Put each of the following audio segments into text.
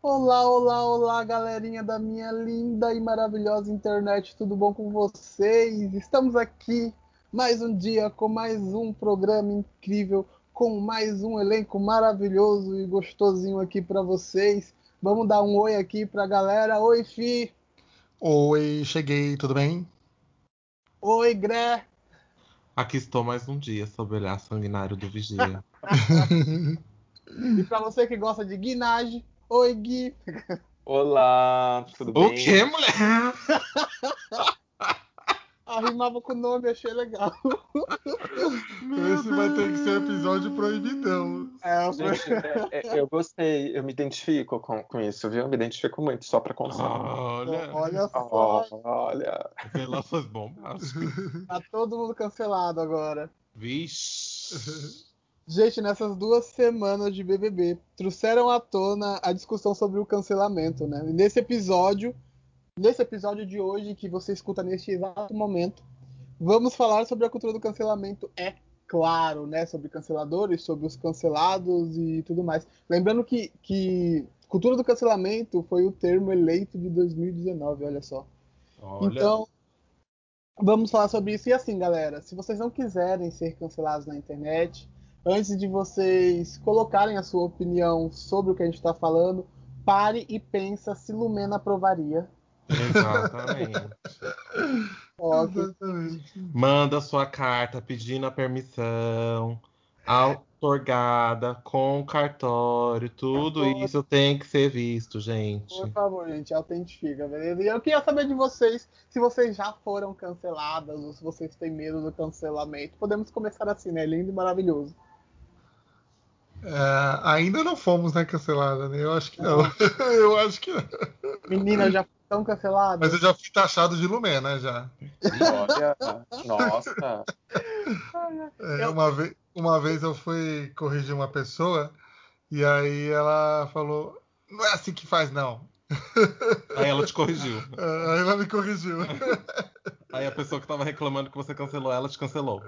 Olá, olá, olá, galerinha da minha linda e maravilhosa internet, tudo bom com vocês? Estamos aqui mais um dia com mais um programa incrível, com mais um elenco maravilhoso e gostosinho aqui para vocês. Vamos dar um oi aqui pra galera. Oi, Fi. Oi, cheguei, tudo bem? Oi, Gré. Aqui estou mais um dia sob o olhar sanguinário do vigia. e para você que gosta de guinagem, oi, Gui. Olá, tudo o bem? que, mulher? Arrimava com o nome, achei legal. Esse vai ter que ser episódio proibidão. É, Gente, é, é, eu gostei, eu me identifico com, com isso, viu? Eu me identifico muito, só pra constar. Olha, olha só, Olha. revelações bombásticas. tá todo mundo cancelado agora. Vixe. Gente, nessas duas semanas de BBB, trouxeram à tona a discussão sobre o cancelamento, né? E nesse episódio, nesse episódio de hoje que você escuta neste exato momento, vamos falar sobre a cultura do cancelamento, é claro, né? Sobre canceladores, sobre os cancelados e tudo mais. Lembrando que, que cultura do cancelamento foi o termo eleito de 2019, olha só. Olha. Então, vamos falar sobre isso. E assim, galera, se vocês não quiserem ser cancelados na internet, antes de vocês colocarem a sua opinião sobre o que a gente está falando, pare e pensa se Lumena aprovaria. Exatamente. Exatamente. Manda sua carta pedindo a permissão, outorgada, com cartório, tudo isso tem que ser visto, gente. Por favor, gente, autentifica, beleza? E eu queria saber de vocês se vocês já foram canceladas ou se vocês têm medo do cancelamento. Podemos começar assim, né? Lindo e maravilhoso. É, ainda não fomos, né, canceladas, né? Eu acho que não. eu acho que não. Meninas já estão canceladas? Mas eu já fui taxado de Lumena já. Olha, nossa. É, Eu- uma, vez, uma vez eu fui corrigir uma pessoa e aí ela falou: Não é assim que faz, não. Aí ela te corrigiu. É, Aí ela me corrigiu. Aí a pessoa que tava reclamando que você cancelou ela te cancelou.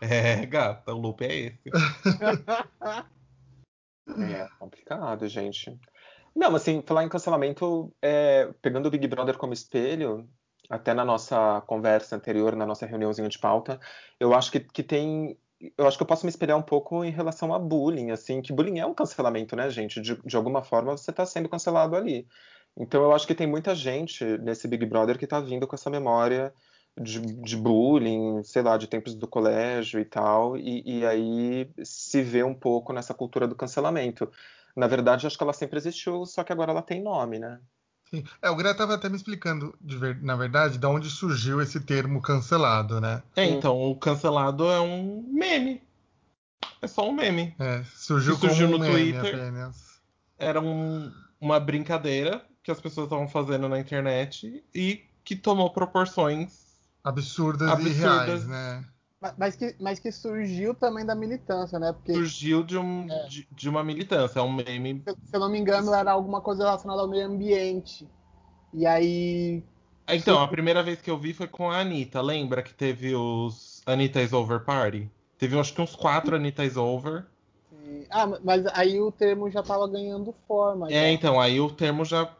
É, gata, o loop é esse. É complicado, gente. Não, mas assim, falar em cancelamento, é, pegando o Big Brother como espelho, até na nossa conversa anterior, na nossa reuniãozinha de pauta, eu acho que, que tem. Eu acho que eu posso me espelhar um pouco em relação a bullying, assim, que bullying é um cancelamento, né, gente? De, de alguma forma você está sendo cancelado ali. Então eu acho que tem muita gente nesse Big Brother que está vindo com essa memória de, de bullying, sei lá, de tempos do colégio e tal, e, e aí se vê um pouco nessa cultura do cancelamento. Na verdade, acho que ela sempre existiu, só que agora ela tem nome, né? Sim. É, o Greta estava até me explicando, ver- na verdade, de onde surgiu esse termo cancelado, né? É, então, o cancelado é um meme. É só um meme. É, surgiu, Que surgiu como um no meme Twitter. apenas. Era um- uma brincadeira que as pessoas estavam fazendo na internet e que tomou proporções. Absurdas, e Absurdas. reais, né? Mas- que, mas que surgiu também da militância, né? Porque, Surgiu de, um, de, de uma militância. É um meme. se se eu não me engano, era alguma coisa relacionada ao meio ambiente. E aí. Então, a primeira vez que eu vi foi com a Anitta. Lembra que teve os Anitta is Over Party? Teve acho que uns quatro Anitta is Over. e- Ah, mas aí o termo já tava ganhando forma. já. É, então, aí o termo já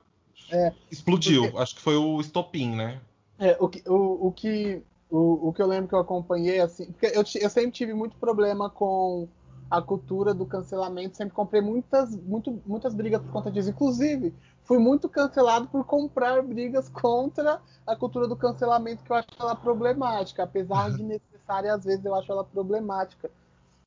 É. explodiu. Porque- Acho que foi o estopim, né? É, o, que, o, o, que, o, o que eu lembro que eu acompanhei, assim, porque eu, eu sempre tive muito problema com a cultura do cancelamento, sempre comprei muitas, muito, muitas brigas por conta disso. Inclusive, fui muito cancelado por comprar brigas contra a cultura do cancelamento, que eu acho ela problemática, apesar de necessária, às vezes eu acho ela problemática.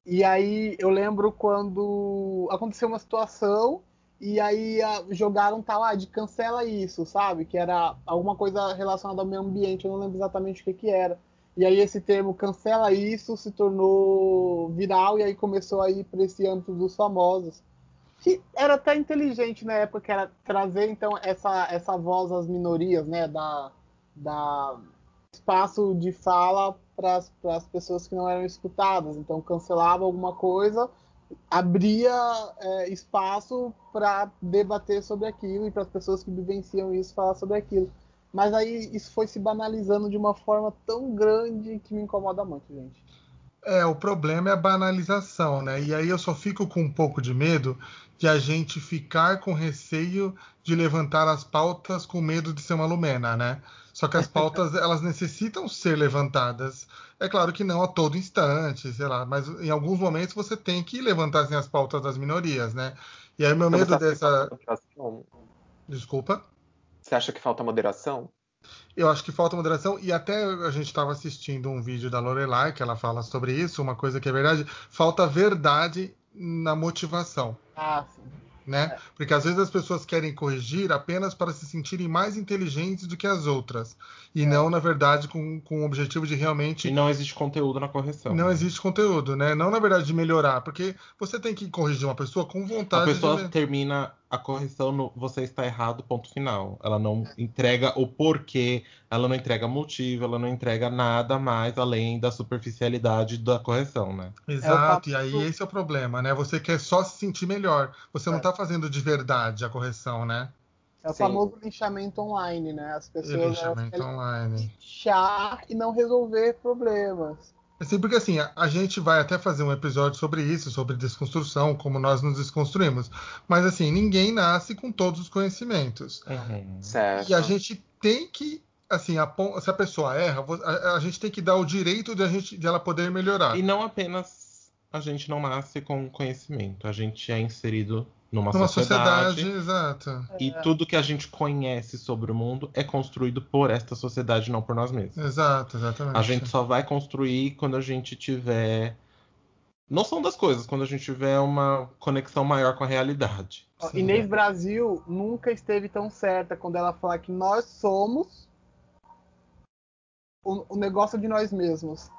E aí eu lembro quando aconteceu uma situação e aí ah, jogaram tal, ah, de cancela isso, sabe? Que era alguma coisa relacionada ao meio ambiente, eu não lembro exatamente o que que era. E aí esse termo cancela isso se tornou viral e aí começou a ir para esse âmbito dos famosos. Que era até inteligente na época, que era trazer então essa, essa voz às minorias, né? Da, da espaço de fala para as pessoas que não eram escutadas. Então cancelava alguma coisa, abria é, espaço para debater sobre aquilo e para as pessoas que vivenciam isso falar sobre aquilo. Mas aí isso foi se banalizando de uma forma tão grande que me incomoda muito, gente. É, o problema é a banalização, né? E aí eu só fico com um pouco de medo de a gente ficar com receio de levantar as pautas com medo de ser uma lumena, né? Só que as pautas elas necessitam ser levantadas. É claro que não a todo instante, sei lá, mas em alguns momentos você tem que levantar assim, as pautas das minorias, né? E aí meu Então, medo dessa. Desculpa. Você acha que falta moderação? Eu acho que falta moderação, e até a gente estava assistindo um vídeo da Lorelai que ela fala sobre isso, uma coisa que é verdade, falta verdade na motivação. Ah, sim. Né? Porque às vezes as pessoas querem corrigir apenas para se sentirem mais inteligentes do que as outras. E não, na verdade, com, com o objetivo de realmente. E não existe conteúdo na correção. Não existe conteúdo, né? Não, na verdade, de melhorar. Porque você tem que corrigir uma pessoa com A vontade pessoa de. termina a correção no você está errado, ponto final. Ela não entrega o porquê, ela não entrega motivo, ela não entrega nada mais além da superficialidade da correção, né? Exato, É e aí esse é o problema, né? Você quer só se sentir melhor. Você não É. está fazendo de verdade a correção, né? É o Sim. famoso linchamento online, né? As pessoas linchamento online. linchar e não resolver problemas. Assim, porque assim, a, a gente vai até fazer um episódio sobre isso, sobre desconstrução, como nós nos desconstruímos. Mas assim, ninguém nasce com todos os conhecimentos. Uhum. Certo. E a gente tem que, assim, a se a pessoa erra, a, a gente tem que dar o direito de, a gente, de ela poder melhorar. E não apenas a gente não nasce com conhecimento, a gente é inserido numa, Numa sociedade, sociedade, exato. e tudo que a gente conhece sobre o mundo é construído por esta sociedade, não por nós mesmos. Exato, exatamente. A gente só vai construir quando a gente tiver noção das coisas, quando a gente tiver uma conexão maior com a realidade. Sim. Inês Brasil nunca esteve tão certa quando ela fala que nós somos o, o negócio de nós mesmos.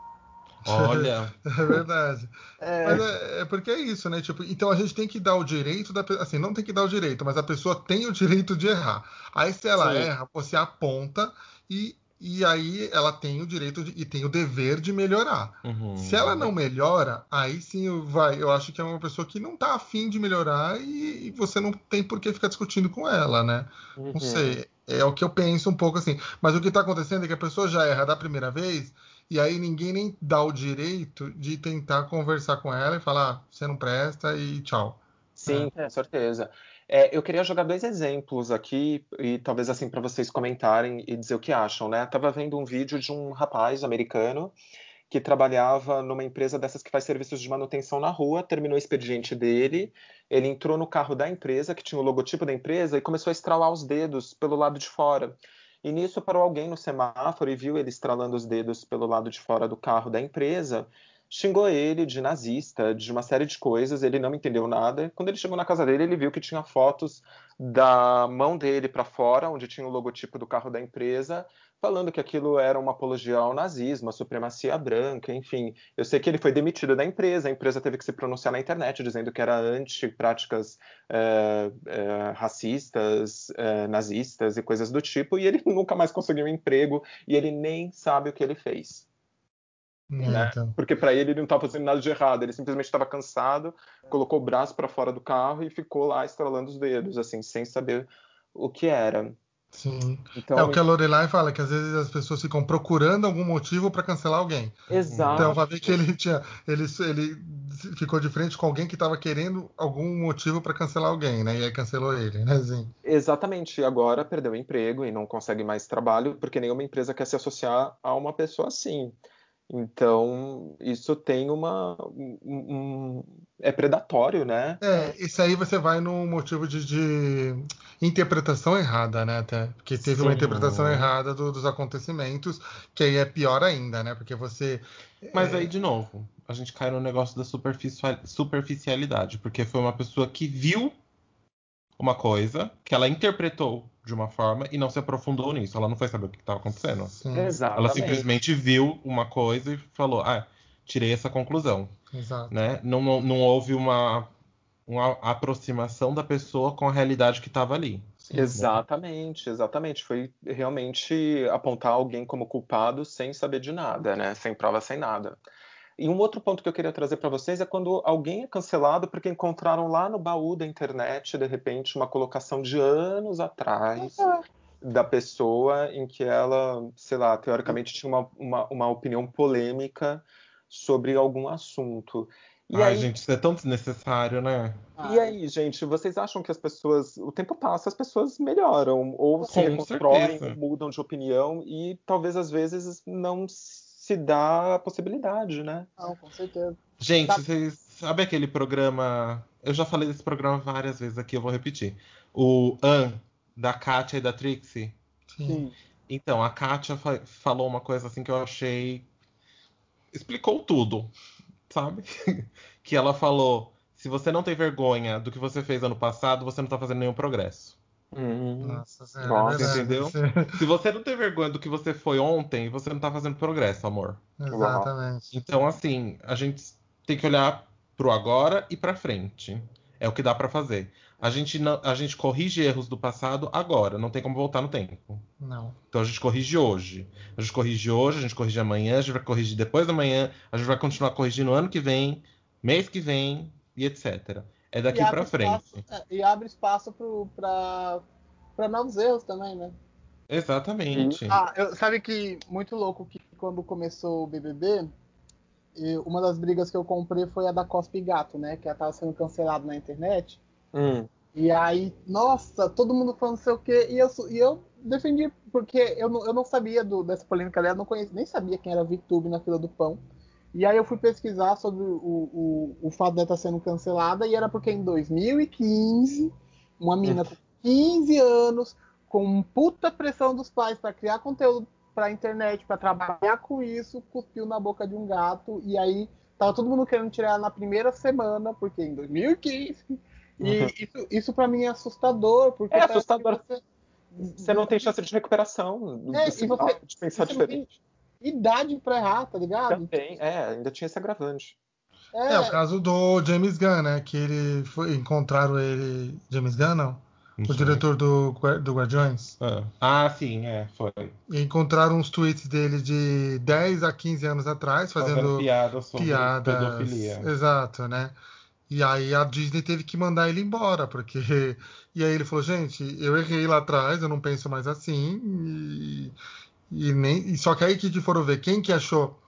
Olha, É verdade. É, Mas é, é porque é isso, né? Tipo, então a gente tem que dar o direito da assim, não tem que dar o direito, mas a pessoa tem o direito de errar. Aí se ela Sim. erra, você aponta e, e aí ela tem o direito de- e tem o dever de melhorar. uhum. Se ela não melhora, aí sim eu- vai, eu acho que é uma pessoa que não tá afim de melhorar e, e você não tem por que ficar discutindo com ela, né? Uhum. Não sei. É o que eu penso um pouco assim. Mas o que tá acontecendo é que a pessoa já erra da primeira vez e aí ninguém nem dá o direito de tentar conversar com ela e falar, ah, você não presta e tchau. Sim, com certeza. É, eu queria jogar dois exemplos aqui e talvez assim para vocês comentarem e dizer o que acham, né? Tava vendo um vídeo de um rapaz americano que trabalhava numa empresa dessas que faz serviços de manutenção na rua, terminou o expediente dele, ele entrou no carro da empresa, que tinha o logotipo da empresa, e começou a estralar os dedos pelo lado de fora. E nisso parou alguém no semáforo e viu ele estralando os dedos pelo lado de fora do carro da empresa, xingou ele de nazista, de uma série de coisas, ele não entendeu nada. Quando ele chegou na casa dele, ele viu que tinha fotos da mão dele para fora, onde tinha o logotipo do carro da empresa, falando que aquilo era uma apologia ao nazismo, à supremacia branca, enfim. Eu sei que ele foi demitido da empresa, a empresa teve que se pronunciar na internet dizendo que era anti-práticas é, é, racistas, é, nazistas e coisas do tipo, e ele nunca mais conseguiu um emprego e ele nem sabe o que ele fez. Né? Então, Porque para ele ele não estava fazendo nada de errado, ele simplesmente estava cansado, colocou o braço para fora do carro e ficou lá estralando os dedos, assim, sem saber o que era. Sim. Então, É o que a Lorelai fala, que às vezes as pessoas ficam procurando algum motivo para cancelar alguém. exato. Então vai ver que ele tinha, ele, ele ficou de frente com alguém que estava querendo algum motivo para cancelar alguém, né? E aí cancelou ele, né? Assim. Exatamente. E agora perdeu o emprego e não consegue mais trabalho porque nenhuma empresa quer se associar a uma pessoa assim. Então, isso tem uma. um- um- é predatório, né? É, isso aí você vai no motivo de, de interpretação errada, né? Até, porque teve uma Sim. interpretação errada do- dos acontecimentos, que aí é pior ainda, né? Porque você. Mas aí, de novo, a gente cai no negócio da superficial- superficialidade, porque foi uma pessoa que viu uma coisa, que ela interpretou de uma forma e não se aprofundou nisso. Ela não foi saber o que estava acontecendo. Sim, Exatamente. Ela simplesmente viu uma coisa e falou: Ah, tirei essa conclusão. exato. Né? Não, não, não houve uma, uma aproximação da pessoa com a realidade que estava ali. Sim. Exatamente, exatamente. Foi realmente apontar alguém como culpado sem saber de nada, né? Sem prova, sem nada. E um outro ponto que eu queria trazer para vocês é quando alguém é cancelado porque encontraram lá no baú da internet, de repente, uma colocação de anos atrás da pessoa em que ela, sei lá, teoricamente tinha uma, uma, uma opinião polêmica sobre algum assunto. E Ai, aí, gente, isso é tão desnecessário, né? e aí, gente, vocês acham que as pessoas, o tempo passa, as pessoas melhoram ou se Com reconstroem, certeza. mudam de opinião e talvez às vezes não se dá a possibilidade, né? Não, com certeza. Gente, Tá. vocês sabem aquele programa. Eu já falei desse programa várias vezes aqui, eu vou repetir. O An, da Kátia e da Trixie. Sim. Sim. Então, a Kátia fa- falou uma coisa assim que eu achei. Explicou tudo, sabe? que ela falou: se você não tem vergonha do que você fez ano passado, você não tá fazendo nenhum progresso. Hum, Nossa Nossa, é verdade. entendeu? Se você não tem vergonha do que você foi ontem, você não tá fazendo progresso, amor. Exatamente. Então, assim, a gente tem que olhar pro agora e pra frente. É o que dá pra fazer. A gente, não, a gente corrige erros do passado agora, não tem como voltar no tempo. Não. Então a gente corrige hoje. A gente corrige hoje, a gente corrige amanhã, a gente vai corrigir depois da manhã, a gente vai continuar corrigindo ano que vem, mês que vem e etc. É daqui E pra abre frente. espaço- é, e abre espaço para novos erros também, né? Exatamente. Ah, eu- sabe que muito louco que quando começou o BBB, e uma das brigas que eu comprei foi a da Cospe Gato, né? Que ela tava sendo cancelada na internet. hum. E aí, nossa, todo mundo falando não sei o quê. E eu, e eu defendi, porque eu não, eu não sabia do- dessa polêmica dela, não conhecia, nem sabia quem era VTube na fila do pão. E aí eu fui pesquisar sobre o, o, o fato dela estar sendo cancelada, e era porque em 2015, uma menina com 15 anos, com puta pressão dos pais para criar conteúdo pra internet, para trabalhar com isso, cuspiu na boca de um gato, e aí tava todo mundo querendo tirar ela na primeira semana, porque em 2015. E Uhum. isso, isso para mim é assustador, porque É assustador. você- Você não tem chance de recuperação, É, você- de pensar você diferente. Idade pra errar, tá ligado? Também, é, ainda tinha esse agravante. É, o caso do James Gunn, né? Que ele foi, encontraram ele. James Gunn, não? O diretor do, do Guardiões. Ah. Ah, sim, é, foi. Encontraram uns tweets dele de 10 a 15 anos atrás, fazendo piadas sobre piadas. pedofilia. Exato, né? E aí a Disney teve que mandar ele embora, porque. E aí ele falou, gente, eu errei lá atrás, eu não penso mais assim. E, e nem. E só que aí que foram ver quem que achou.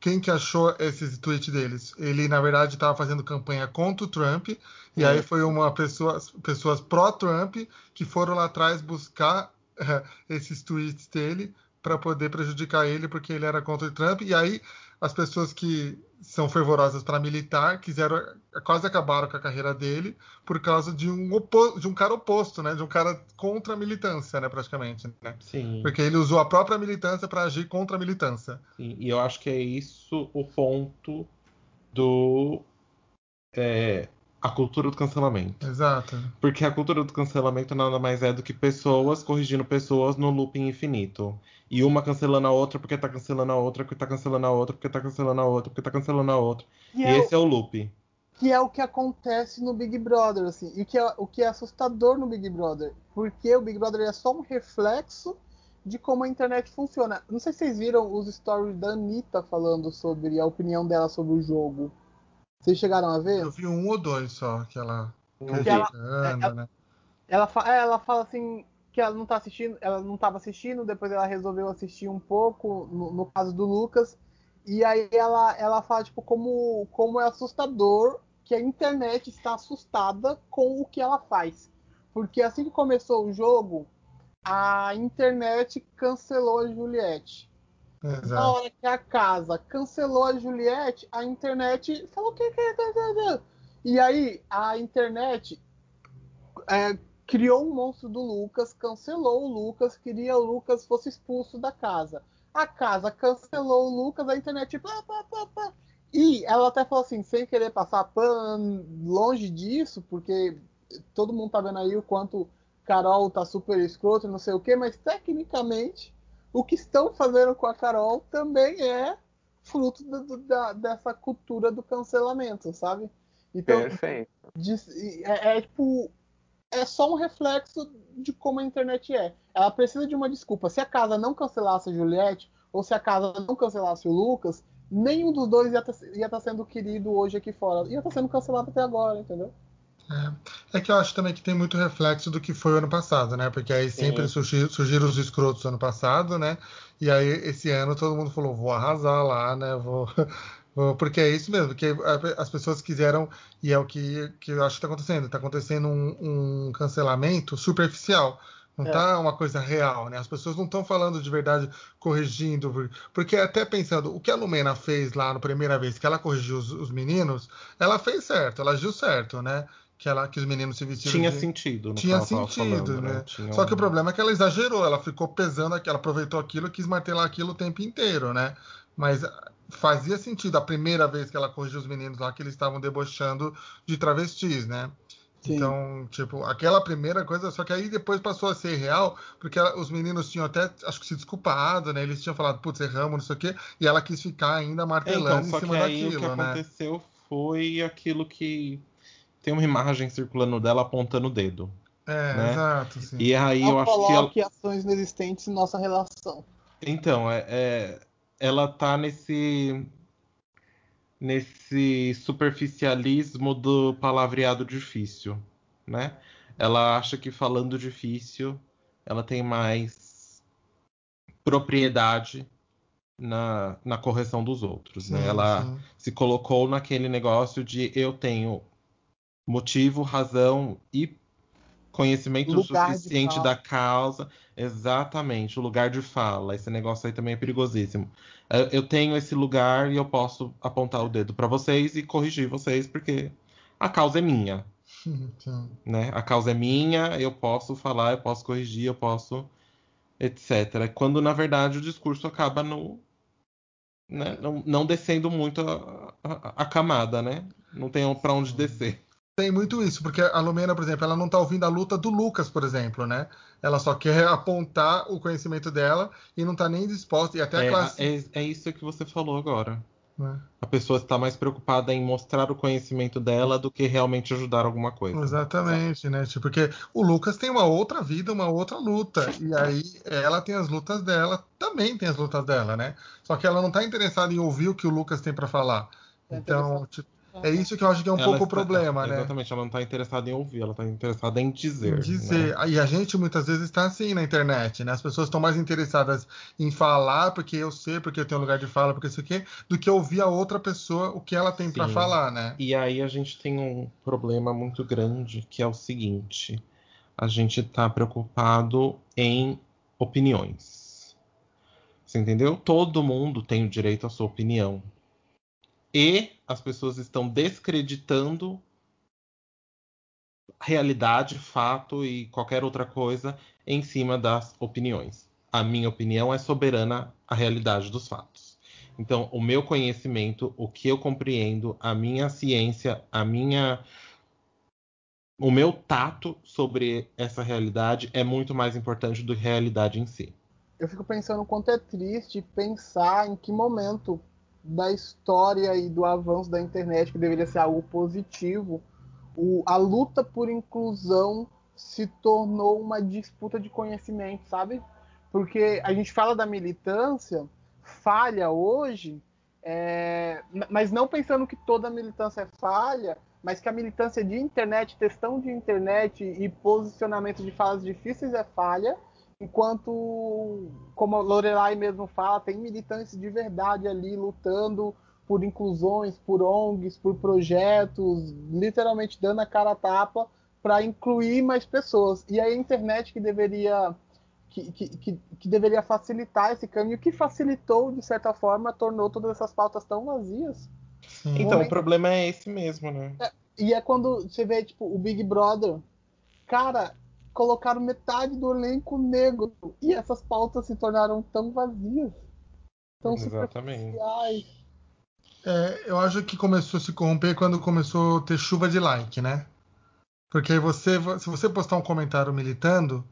Quem que achou esses tweets deles? Ele, na verdade, estava fazendo campanha contra o Trump, e aí foi uma pessoa, pessoas pró-Trump que foram lá atrás buscar eh, esses tweets dele para poder prejudicar ele, porque ele era contra o Trump. E aí as pessoas que são fervorosas para militar quiseram quase acabaram com a carreira dele por causa de um opo- de um cara oposto, né? De um cara contra a militância, né? Praticamente, né? Sim, Porque ele usou a própria militância para agir contra a militância. sim. E eu acho que é isso o ponto do. é, a cultura do cancelamento. Exato. Porque a cultura do cancelamento nada mais é do que pessoas corrigindo pessoas no looping infinito. E uma cancelando a outra porque tá cancelando a outra, porque tá cancelando a outra, porque tá cancelando a outra, porque tá cancelando a outra. Que E é, esse é o loop. que é o que acontece no Big Brother, assim, e que é, o que é assustador no Big Brother, porque o Big Brother é só um reflexo de como a internet funciona. Não sei se vocês viram os stories da Anitta falando sobre a opinião dela sobre o jogo. Vocês chegaram a ver? Eu vi um ou dois só que ela Que ela- ela- né? Ela, é, ela fala assim que ela não tá assistindo, ela não estava assistindo, depois ela resolveu assistir um pouco, no, no caso do Lucas, e aí ela, ela fala tipo como, como é assustador que a internet está assustada com o que ela faz. Porque assim que começou o jogo, a internet cancelou a Juliette. Na Exato. hora que a casa cancelou a Juliette, a internet falou que que que- que- que?" E aí a internet é, criou um monstro do Lucas, cancelou o Lucas, queria o Lucas fosse expulso da casa. A casa cancelou o Lucas, a internet pá, pá, pá, pá. E ela até falou assim, sem querer passar pano, longe disso, porque todo mundo tá vendo aí o quanto Carol tá super escroto, não sei o quê, mas tecnicamente o que estão fazendo com a Carol também é fruto do- da- dessa cultura do cancelamento, sabe? Então, Perfeito. de- é, é tipo. É só um reflexo de como a internet é. Ela precisa de uma desculpa. Se a casa não cancelasse a Juliette, ou se a casa não cancelasse o Lucas, nenhum dos dois ia estar sendo querido hoje aqui fora. Ia estar sendo cancelado até agora, entendeu? É que eu acho também que tem muito reflexo do que foi o ano passado, né? Porque aí sempre surgiram, surgiram os escrotos ano passado, né? E aí esse ano todo mundo falou, vou arrasar lá, né? Vou, Porque é isso mesmo, porque as pessoas quiseram, e é o que, que eu acho que está acontecendo, está acontecendo um, um, cancelamento superficial. Não está é. uma coisa real, né? As pessoas não estão falando de verdade, corrigindo. Porque até pensando, o que a Lumena fez lá na primeira vez que ela corrigiu os, os meninos, ela fez certo, ela agiu certo, né? Que, ela, que os meninos se vestiram. Tinha de... sentido, Tinha sentido, falando, né? né? Tinha Só um... que o problema é que ela exagerou, ela ficou pesando, ela aproveitou aquilo e quis martelar aquilo o tempo inteiro, né? Mas fazia sentido a primeira vez que ela corrigiu os meninos lá que eles estavam debochando de travestis, né? Sim. Então, tipo, aquela primeira coisa, só que aí depois passou a ser real, porque ela, os meninos tinham até, acho que se desculpado, né? Eles tinham falado, putz, erramos, não sei o quê, e ela quis ficar ainda martelando é, então, em cima que aí daquilo, o que né? aconteceu foi aquilo que tem uma imagem circulando dela apontando o dedo. É, né? exato. Sim. E aí Não eu acho que. Ela... ações inexistentes em nossa relação. Então, é, é, ela tá nesse nesse superficialismo do palavreado difícil, né? Ela acha que falando difícil, ela tem mais propriedade na, na correção dos outros, né? sim, né? Ela sim. se colocou naquele negócio de eu tenho motivo, razão e conhecimento lugar suficiente da causa. Exatamente, o lugar de fala. Esse negócio aí também é perigosíssimo. Eu tenho esse lugar e eu posso apontar o dedo para vocês e corrigir vocês, porque a causa é minha. né? A causa é minha, eu posso falar, eu posso corrigir, eu posso. etc. Quando na verdade o discurso acaba no. Né? Não, não descendo muito a, a, a camada, né? Não tem para onde descer. Tem muito isso, porque a Lumena, por exemplo, ela não está ouvindo a luta do Lucas, por exemplo, né? Ela só quer apontar o conhecimento dela e não está nem disposta. E até é, a classe. É, é isso que você falou agora. É. A pessoa está mais preocupada em mostrar o conhecimento dela do que realmente ajudar alguma coisa. Exatamente, né? Tipo, porque o Lucas tem uma outra vida, uma outra luta. E aí ela tem as lutas dela, também tem as lutas dela, né? Só que ela não está interessada em ouvir o que o Lucas tem para falar. É então, tipo, é isso que eu acho que é um ela pouco o problema, né? Exatamente, ela não está interessada em ouvir, ela está interessada em dizer. Em dizer. Né? E a gente muitas vezes está assim na internet, né? As pessoas estão mais interessadas em falar porque eu sei, porque eu tenho lugar de fala, porque isso aqui, do que ouvir a outra pessoa o que ela tem para falar, né? E aí a gente tem um problema muito grande que é o seguinte: a gente está preocupado em opiniões. Você entendeu? Todo mundo tem o direito à sua opinião e as pessoas estão descreditando realidade, fato e qualquer outra coisa em cima das opiniões. A minha opinião é soberana à realidade dos fatos. Então, o meu conhecimento, o que eu compreendo, a minha ciência, a minha o meu tato sobre essa realidade é muito mais importante do que a realidade em si. Eu fico pensando o quanto é triste pensar em que momento da história e do avanço da internet, que deveria ser algo positivo, o, a luta por inclusão se tornou uma disputa de conhecimento, sabe? Porque a gente fala da militância, falha hoje, é, mas não pensando que toda militância é falha, mas que a militância de internet, questão de internet e posicionamento de falas difíceis é falha, enquanto, como a Lorelai mesmo fala, tem militantes de verdade ali lutando por inclusões, por ONGs, por projetos, literalmente dando a cara a tapa para incluir mais pessoas. E a internet que deveria que, que, que, deveria facilitar esse caminho, que facilitou, de certa forma, tornou todas essas pautas tão vazias. Então, o problema é esse mesmo, né? É, e é quando você vê, tipo, o Big Brother. Cara, colocaram metade do elenco negro e essas pautas se tornaram tão vazias, tão Exatamente. superficiais. É, eu acho que começou a se corromper quando começou a ter chuva de like, né? Porque você, se você postar um comentário militando,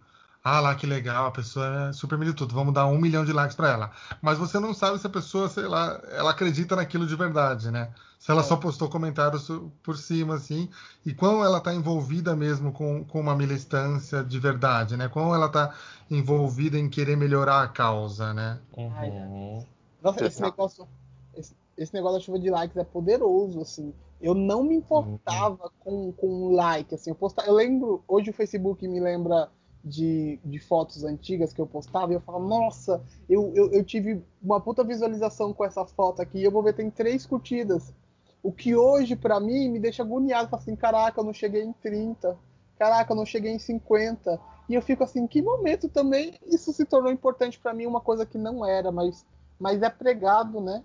ah lá que legal, a pessoa é super militudo, vamos dar um milhão de likes para ela. Mas você não sabe se a pessoa, sei lá, ela acredita naquilo de verdade, né? Se ela é. só postou comentários por cima, assim, e quão ela está envolvida mesmo com, com uma militância de verdade, né? Quão ela está envolvida em querer melhorar a causa, né? Uhum. Nossa, esse negócio, esse, esse, negócio da chuva de likes é poderoso, assim. Eu não me importava uhum. com, com like, assim. Eu, postava, eu lembro, hoje o Facebook me lembra de, de fotos antigas que eu postava e eu falava, nossa, eu, eu, eu tive uma puta visualização com essa foto aqui, eu vou ver, tem três curtidas. O que hoje, para mim, me deixa agoniado, assim, caraca, eu não cheguei em 30, caraca, eu não cheguei em 50. E eu fico assim, que momento também isso se tornou importante para mim, uma coisa que não era, mas, mas é pregado, né?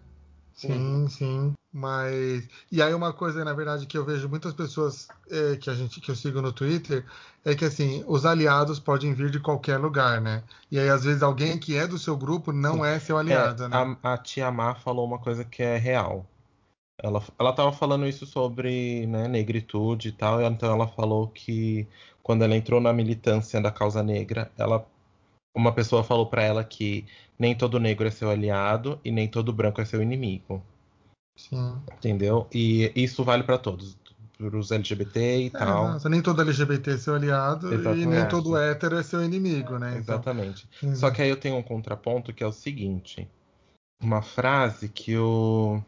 Sim, sim. Mas. E aí uma coisa, na verdade, que eu vejo muitas pessoas é, que a gente que eu sigo no Twitter é que assim, os aliados podem vir de qualquer lugar, né? E aí, às vezes, alguém que é do seu grupo não é seu aliado, é, né? A, a tia Má falou uma coisa que é real. Ela, ela tava falando isso sobre né, negritude e tal, então ela falou que quando ela entrou na militância da causa negra, ela uma pessoa falou para ela que nem todo negro é seu aliado e nem todo branco é seu inimigo. Sim. Entendeu? E isso vale para todos, para os LGBT e é, tal. Nem todo LGBT é seu aliado Exatamente. e nem todo hétero é seu inimigo, né? Então, Exatamente. Então... Só que aí eu tenho um contraponto que é o seguinte: uma frase que o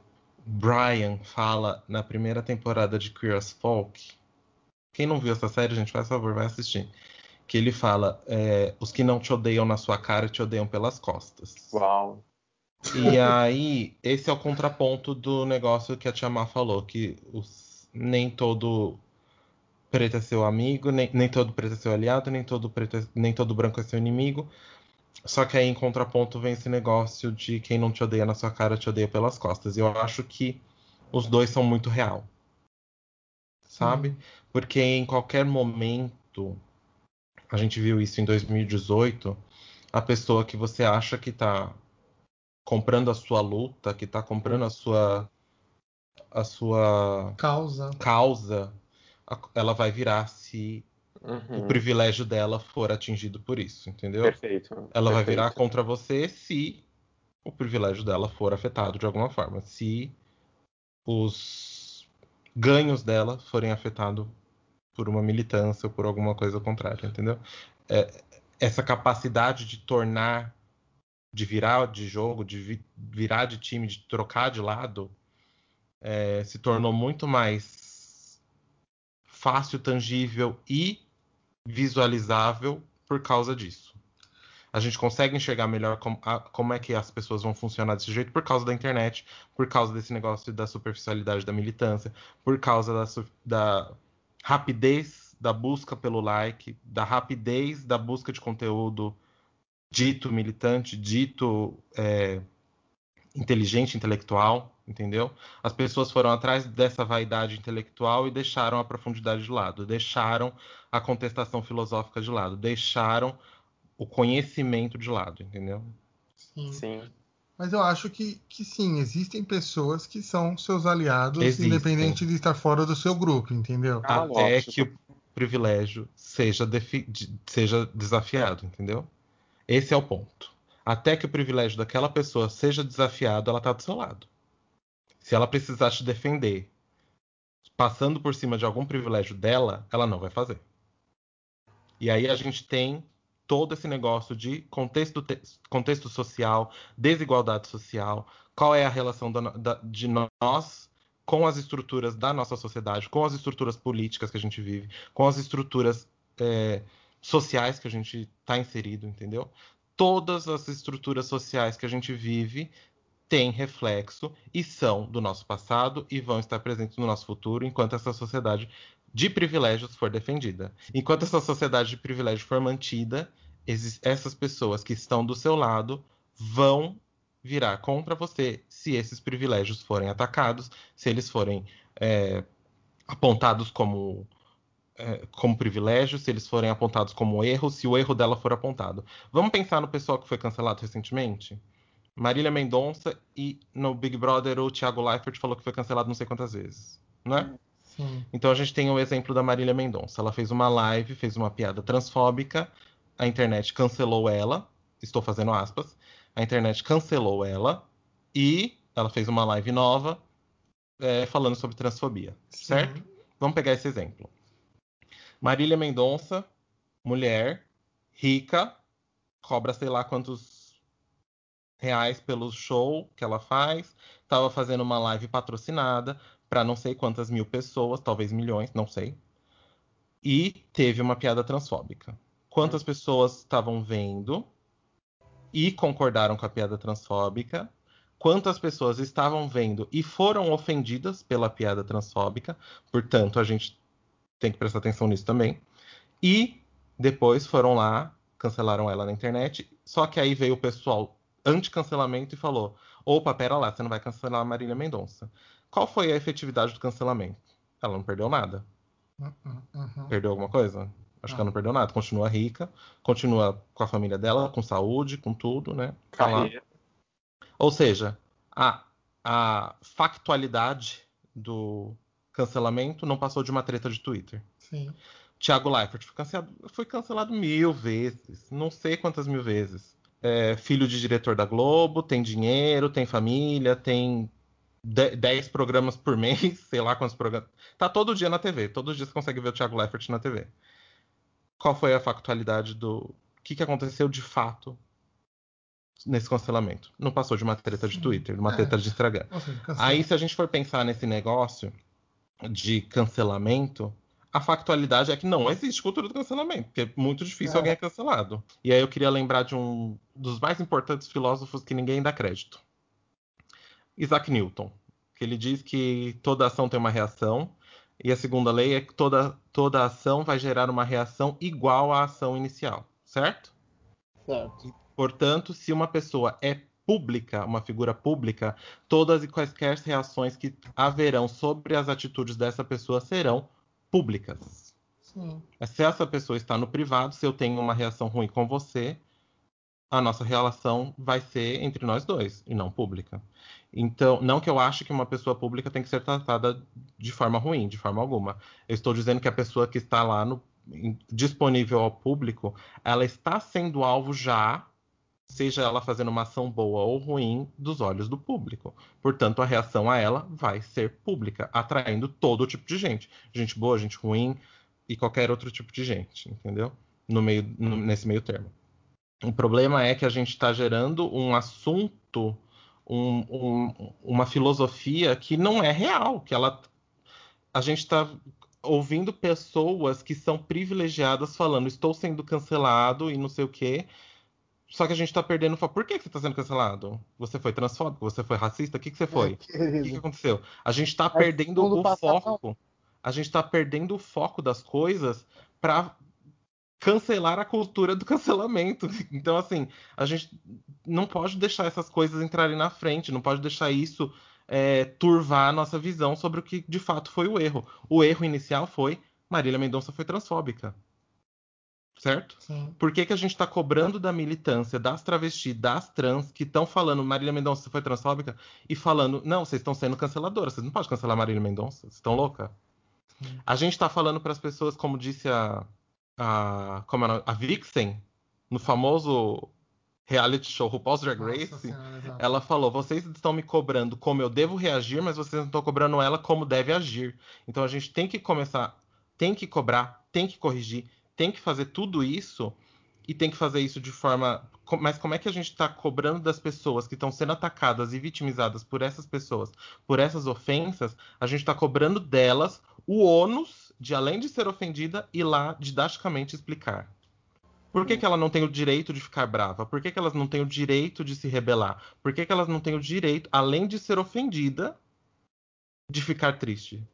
Brian fala na primeira temporada de Queer as Folk. Quem não viu essa série, gente, faz favor, vai assistir que ele fala: é, os que não te odeiam na sua cara te odeiam pelas costas. Uau. E aí, esse é o contraponto do negócio que a Tia Má falou, que os, nem todo preto é seu amigo, nem, nem todo preto é seu aliado, nem todo, preto é, nem todo branco é seu inimigo. Só que aí, em contraponto, vem esse negócio de quem não te odeia na sua cara te odeia pelas costas. E eu acho que os dois são muito real. Sabe? Hum. Porque em qualquer momento a gente viu isso em 2018, a pessoa que você acha que está comprando a sua luta, que está comprando a sua a sua causa, causa ela vai virar se uhum. o privilégio dela for atingido por isso, entendeu? Perfeito. Ela perfeito. vai virar contra você se o privilégio dela for afetado de alguma forma, se os ganhos dela forem afetados por uma militância ou por alguma coisa contrária, entendeu? É, essa capacidade de tornar, de virar de jogo, de vi, virar de time, de trocar de lado, é, se tornou muito mais fácil, tangível e visualizável por causa disso. A gente consegue enxergar melhor como, a, como, é que as pessoas vão funcionar desse jeito por causa da internet, por causa desse negócio da superficialidade da militância, por causa da, da rapidez da busca pelo like, da rapidez da busca de conteúdo dito militante, dito é, inteligente, intelectual, entendeu? As pessoas foram atrás dessa vaidade intelectual e deixaram a profundidade de lado, deixaram a contestação filosófica de lado, deixaram o conhecimento de lado, entendeu? Sim. sim. Mas eu acho que, que sim, existem pessoas que são seus aliados, existem. independente de estar fora do seu grupo, entendeu? Ah, Até que o privilégio seja, seja desafiado, entendeu? Esse é o ponto. Até que o privilégio daquela pessoa seja desafiado, ela está do seu lado. Se ela precisar te defender passando por cima de algum privilégio dela, ela não vai fazer. E aí a gente tem todo esse negócio de contexto, contexto social, desigualdade social, qual é a relação da, da, de nós com as estruturas da nossa sociedade, com as estruturas políticas que a gente vive, com as estruturas é, sociais que a gente está inserido, entendeu? Todas as estruturas sociais que a gente vive têm reflexo e são do nosso passado e vão estar presentes no nosso futuro enquanto essa sociedade de privilégios for defendida. Enquanto essa sociedade de privilégios for mantida, essas pessoas que estão do seu lado vão virar contra você se esses privilégios forem atacados, se eles forem é, apontados como, como privilégio, se eles forem apontados como erro, se o erro dela for apontado. Vamos pensar no pessoal que foi cancelado recentemente? Marília Mendonça e no Big Brother o Thiago Leifert falou que foi cancelado não sei quantas vezes, não é? Sim. Então a gente tem o exemplo da Marília Mendonça. Ela fez uma live, fez uma piada transfóbica, a internet cancelou ela. Estou fazendo aspas. A internet cancelou ela e ela fez uma live nova é, falando sobre transfobia, Sim. certo? Vamos pegar esse exemplo. Marília Mendonça, mulher, rica, cobra sei lá quantos reais pelo show que ela faz, estava fazendo uma live patrocinada para não sei quantas mil pessoas, talvez milhões, não sei. E teve uma piada transfóbica. quantas pessoas estavam vendo e concordaram com a piada transfóbica, quantas pessoas estavam vendo e foram ofendidas pela piada transfóbica, portanto, a gente tem que prestar atenção nisso também. E depois foram lá, cancelaram ela na internet, só que aí veio o pessoal anti-cancelamento e falou: opa, pera lá, você não vai cancelar a Marília Mendonça. Qual foi a efetividade do cancelamento? Ela não perdeu nada. Uhum, uhum. Perdeu alguma coisa? Acho que ela não perdeu nada. Continua rica, continua com a família dela, com saúde, com tudo, né? Tá. Carreira. Ou seja, a, a factualidade do cancelamento não passou de uma treta de Twitter. Sim. Thiago Leifert foi cancelado, foi cancelado mil vezes, não sei quantas mil vezes. É, filho de diretor da Globo, tem dinheiro, tem família, tem 10 programas por mês, sei lá quantos programas. Tá todo dia na TV, todos os dias você consegue ver o Thiago Leifert na TV. Qual foi a factualidade do. O que, que aconteceu de fato nesse cancelamento? Não passou de uma treta de Twitter, de uma É. treta de Instagram. Aí, se a gente for pensar nesse negócio de cancelamento, a factualidade é que não existe cultura do cancelamento, porque é muito difícil É. alguém é cancelado. E aí eu queria lembrar de um dos mais importantes filósofos que ninguém dá crédito. Isaac Newton, que ele diz que toda ação tem uma reação, e a segunda lei é que toda, toda ação vai gerar uma reação igual à ação inicial, certo? Certo. Portanto, se uma pessoa é pública, uma figura pública, todas e quaisquer reações que haverão sobre as atitudes dessa pessoa serão públicas. Sim. Se essa pessoa está no privado, se eu tenho uma reação ruim com você, a nossa relação vai ser entre nós dois e não pública. Então, não que eu ache que uma pessoa pública tem que ser tratada de forma ruim, de forma alguma. Eu estou dizendo que a pessoa que está lá no, disponível ao público, ela está sendo alvo já, seja ela fazendo uma ação boa ou ruim, dos olhos do público. Portanto, a reação a ela vai ser pública, atraindo todo tipo de gente. Gente boa, gente ruim e qualquer outro tipo de gente, entendeu? No meio, no- nesse meio termo. O problema é que a gente está gerando um assunto, um- um- uma filosofia que não é real, que ela a gente está ouvindo pessoas que são privilegiadas falando estou sendo cancelado e não sei o quê. Só que a gente está perdendo. o foco. Por que, que você está sendo cancelado? Você foi transfóbico? Você foi racista? O que, que você foi? O que, que aconteceu? A gente está Mas perdendo o passado, foco. A gente está perdendo o foco das coisas para cancelar a cultura do cancelamento. Então, assim, a gente não pode deixar essas coisas entrarem na frente, não pode deixar isso é, turvar a nossa visão sobre o que de fato foi o erro. O erro inicial foi Marília Mendonça foi transfóbica. Certo? Sim. Por que, que a gente está cobrando da militância, das travestis, das trans, que estão falando Marília Mendonça foi transfóbica, e falando, não, vocês estão sendo canceladoras, vocês não podem cancelar Marília Mendonça, vocês estão louca? Sim. A gente está falando para as pessoas, como disse a, a, como é a Vixen, no famoso reality show RuPaul's Drag Nossa Race, exato. ela falou: vocês estão me cobrando como eu devo reagir, mas vocês não estão cobrando ela como deve agir. Então a gente tem que começar, tem que cobrar, tem que corrigir, tem que fazer tudo isso e tem que fazer isso de forma. Mas como é que a gente está cobrando das pessoas que estão sendo atacadas e vitimizadas por essas pessoas, por essas ofensas? A gente está cobrando delas o ônus de, além de ser ofendida, ir lá didaticamente explicar. Por que, que ela não tem o direito de ficar brava? Por que, que elas não têm o direito de se rebelar? Por que, que elas não têm o direito, além de ser ofendida, de ficar triste?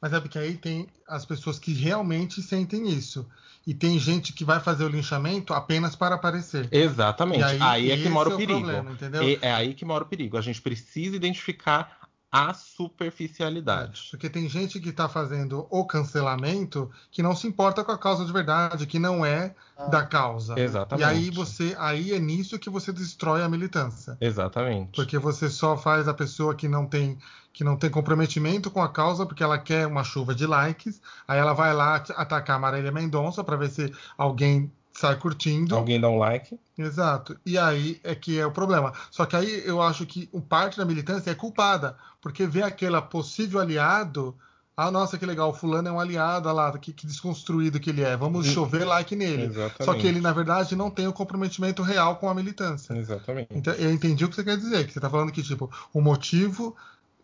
Mas é porque aí tem as pessoas que realmente sentem isso. E tem gente que vai fazer o linchamento apenas para aparecer. Exatamente. Aí, aí, é que mora é o o perigo. problema, entendeu? E- é aí que mora o perigo. A gente precisa identificar a superficialidade. Porque tem gente que está fazendo o cancelamento que não se importa com a causa de verdade, que não é da causa. Exatamente. E aí você, aí é nisso que você destrói a militância. Exatamente. Porque você só faz a pessoa que não tem que não tem comprometimento com a causa, porque ela quer uma chuva de likes, aí ela vai lá atacar a Marília Mendonça para ver se alguém sai curtindo. Alguém dá um like? Exato. E aí é que é o problema. Só que aí eu acho que o parte da militância é culpada, porque vê aquele possível aliado. Ah, nossa, que legal, o fulano é um aliado, lá, que, que desconstruído que ele é. Vamos chover like nele. Exatamente. Só que ele, na verdade, não tem o comprometimento real com a militância. Exatamente. Então, eu entendi o que você quer dizer, que você está falando que, tipo, o motivo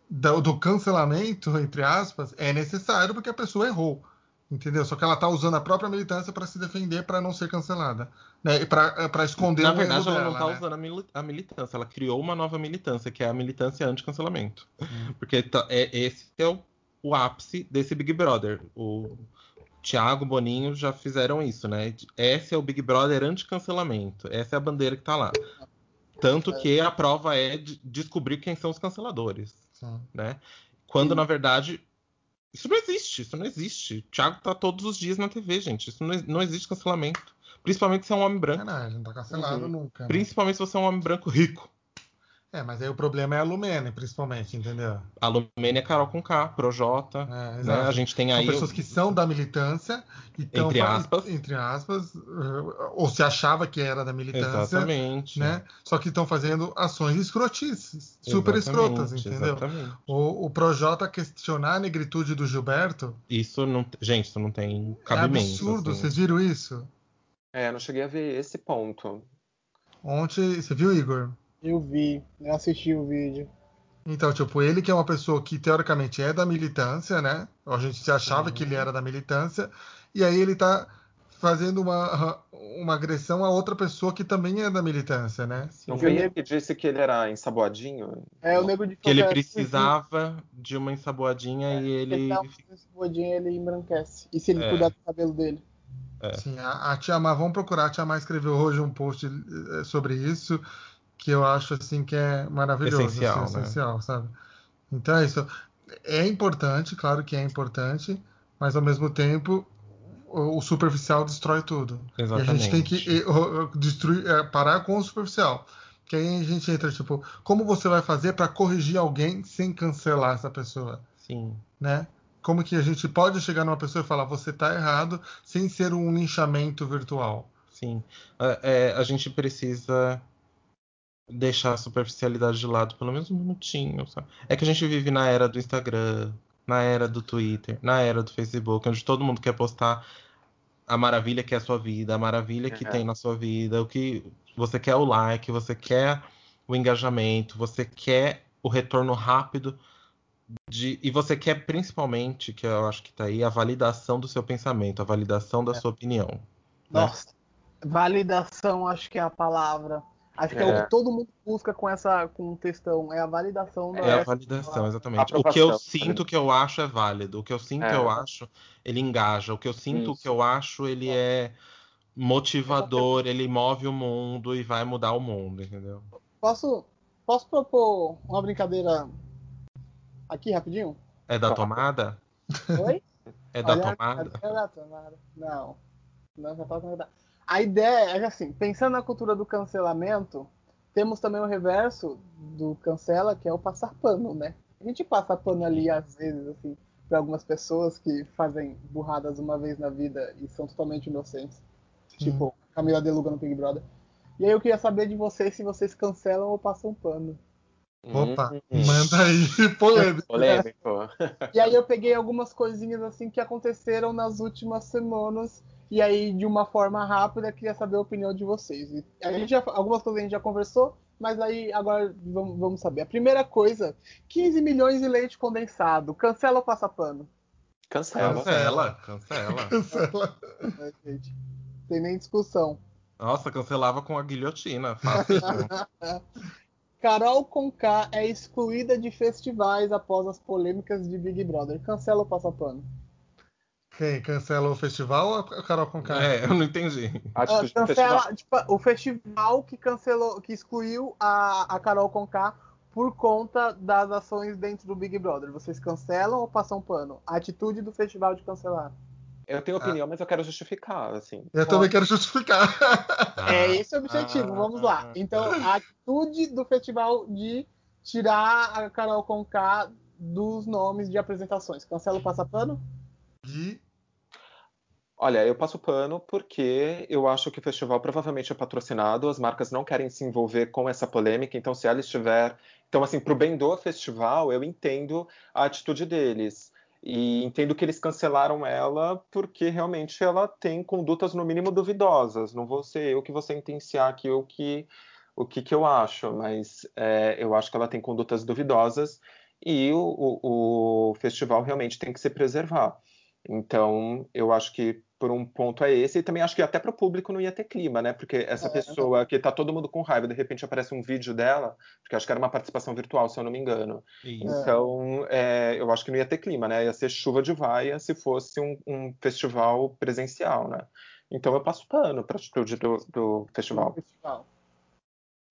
do, do cancelamento, entre aspas, é necessário porque a pessoa errou. Entendeu? Só que ela tá usando a própria militância para se defender para não ser cancelada. Né? E para esconder Na verdade, ela não dela, tá né? usando a, mili- a militância, ela criou uma nova militância, que é a militância anti-cancelamento. Porque tá- é, esse é o, o ápice desse Big Brother. O Thiago, Boninho já fizeram isso, né? Esse é o Big Brother anti-cancelamento. Essa é a bandeira que tá lá. Tanto que a prova é de descobrir quem são os canceladores, Sim. né? Quando, na verdade, isso não existe, isso não existe. Thiago tá todos os dias na TV, gente. Isso não, não existe cancelamento. Principalmente se é um homem branco. Não, não tá cancelado Uhum. nunca. né? Principalmente se você é um homem branco rico. É, mas aí o problema é a Lumene, principalmente, entendeu? A Lumene é Carol com K, Projota. É, né? A gente tem São aí. pessoas que são da militância e tão Entre aspas. entre aspas, uh, ou se achava que era da militância, Exatamente. né? Só que estão fazendo ações escrotices, super escrotas, Exatamente, entendeu? Exatamente. O, o Projota questionar a negritude do Gilberto Isso não. Gente, isso não tem é cabimento. absurdo. assim. Vocês viram isso? É, não cheguei a ver esse ponto. Ontem, você viu, Igor? Eu vi, eu assisti o vídeo. Então, tipo, ele que é uma pessoa que teoricamente é da militância, né? A gente se achava que ele era da militância, e aí ele tá fazendo uma, uma agressão a outra pessoa que também é da militância, né? Não Eu foi ele que disse que ele era ensaboadinho? É o nego de Que ele precisava de uma ensaboadinha e Se ele ele. dá um escudinho, ele embranquece. E se ele É. cuidar do cabelo dele? Sim, a, a Tia Má, vamos procurar. A Tia Má escreveu hoje um post eh, sobre isso que eu acho assim que é maravilhoso, Essencial, assim, né? essencial, sabe? Então é isso. É importante, claro que é importante, mas ao mesmo tempo o, superficial destrói tudo. E a Exatamente. gente tem que destruir, eh, parar com o superficial. Que aí a gente entra tipo, como você vai fazer para corrigir alguém sem cancelar essa pessoa? Sim. né? Como que a gente pode chegar numa pessoa e falar você tá errado sem ser um linchamento virtual? Sim. É, é, a gente precisa deixar a superficialidade de lado pelo menos um minutinho. sabe? É que a gente vive na era do Instagram, na era do Twitter, na era do Facebook, onde todo mundo quer postar a maravilha que é a sua vida, a maravilha que É. tem na sua vida, o que você quer o like, você quer o engajamento, você quer o retorno rápido de, e você quer principalmente, que eu acho que tá aí, a validação do seu pensamento, a validação da É. sua opinião. né? Nossa, validação acho que é a palavra. Acho que é, o É. que todo mundo busca com essa com o textão, é a validação da É a validação, exatamente. O Aprovação. que eu sinto que eu acho é válido. O que eu sinto É. que eu acho, ele engaja. O que eu sinto Isso. que eu acho, ele é motivador, ele move o mundo e vai mudar o mundo, entendeu? Posso posso propor uma brincadeira aqui rapidinho? É da tomada? Oi? É da Olha, tomada? É da tomada. Não. Não, já tá tomada. A ideia é que, assim, pensando na cultura do cancelamento, temos também o reverso do cancela, que é o passar pano, né? A gente passa pano ali, às vezes, assim, para algumas pessoas que fazem burradas uma vez na vida e são totalmente inocentes. Tipo, Camila Deluga no Big Brother. E aí eu queria saber de vocês se vocês cancelam ou passam pano. Opa, Hum, manda aí, polêmico. Polêmico. E aí eu peguei algumas coisinhas assim que aconteceram nas últimas semanas. E aí, de uma forma rápida, queria saber a opinião de vocês. E a gente já, algumas coisas a gente já conversou, mas aí agora vamos, vamos saber. A primeira coisa: 15 milhões de leite condensado. Cancela ou passa pano? Cancela. Cancela, cancela. Cancela. né, gente? Tem nem discussão. Nossa, cancelava com a guilhotina. Fácil. Carol Conká é excluída de festivais após as polêmicas de Big Brother. Cancela ou passa pano? Quem cancela o festival ou a Carol Conká? é, eu não entendi. Ah, Atitude do cancela festival. tipo, o festival que cancelou, que excluiu a, a Carol Conká por conta das ações dentro do Big Brother. Vocês cancelam ou passam pano? A atitude do festival de cancelar. Eu tenho opinião, mas eu quero justificar, assim. Eu também quero justificar. É esse o objetivo, Ah, vamos lá. Então, a atitude do festival de tirar a Carol Conká dos nomes de apresentações. Cancela o passapano? Gui, Olha, eu passo pano porque eu acho que o festival provavelmente é patrocinado, as marcas não querem se envolver com essa polêmica, então se ela estiver. Então, assim, pro bem do festival, eu entendo a atitude deles. E entendo que eles cancelaram ela porque realmente ela tem condutas no mínimo duvidosas. Não vou ser eu que vou sentenciar aqui o que, o que, que eu acho, mas é, eu acho que ela tem condutas duvidosas e o, o, o festival realmente tem que se preservar. Então, eu acho que por um ponto é esse, e também acho que até para o público não ia ter clima, né? Porque essa É, pessoa que tá todo mundo com raiva, de repente aparece um vídeo dela, porque acho que era uma participação virtual, se eu não me engano. Isso. Então, é, eu acho que não ia ter clima, né? Ia ser chuva de vaia se fosse um, um festival presencial, né? Então eu passo pano para a atitude do, do festival. Festival.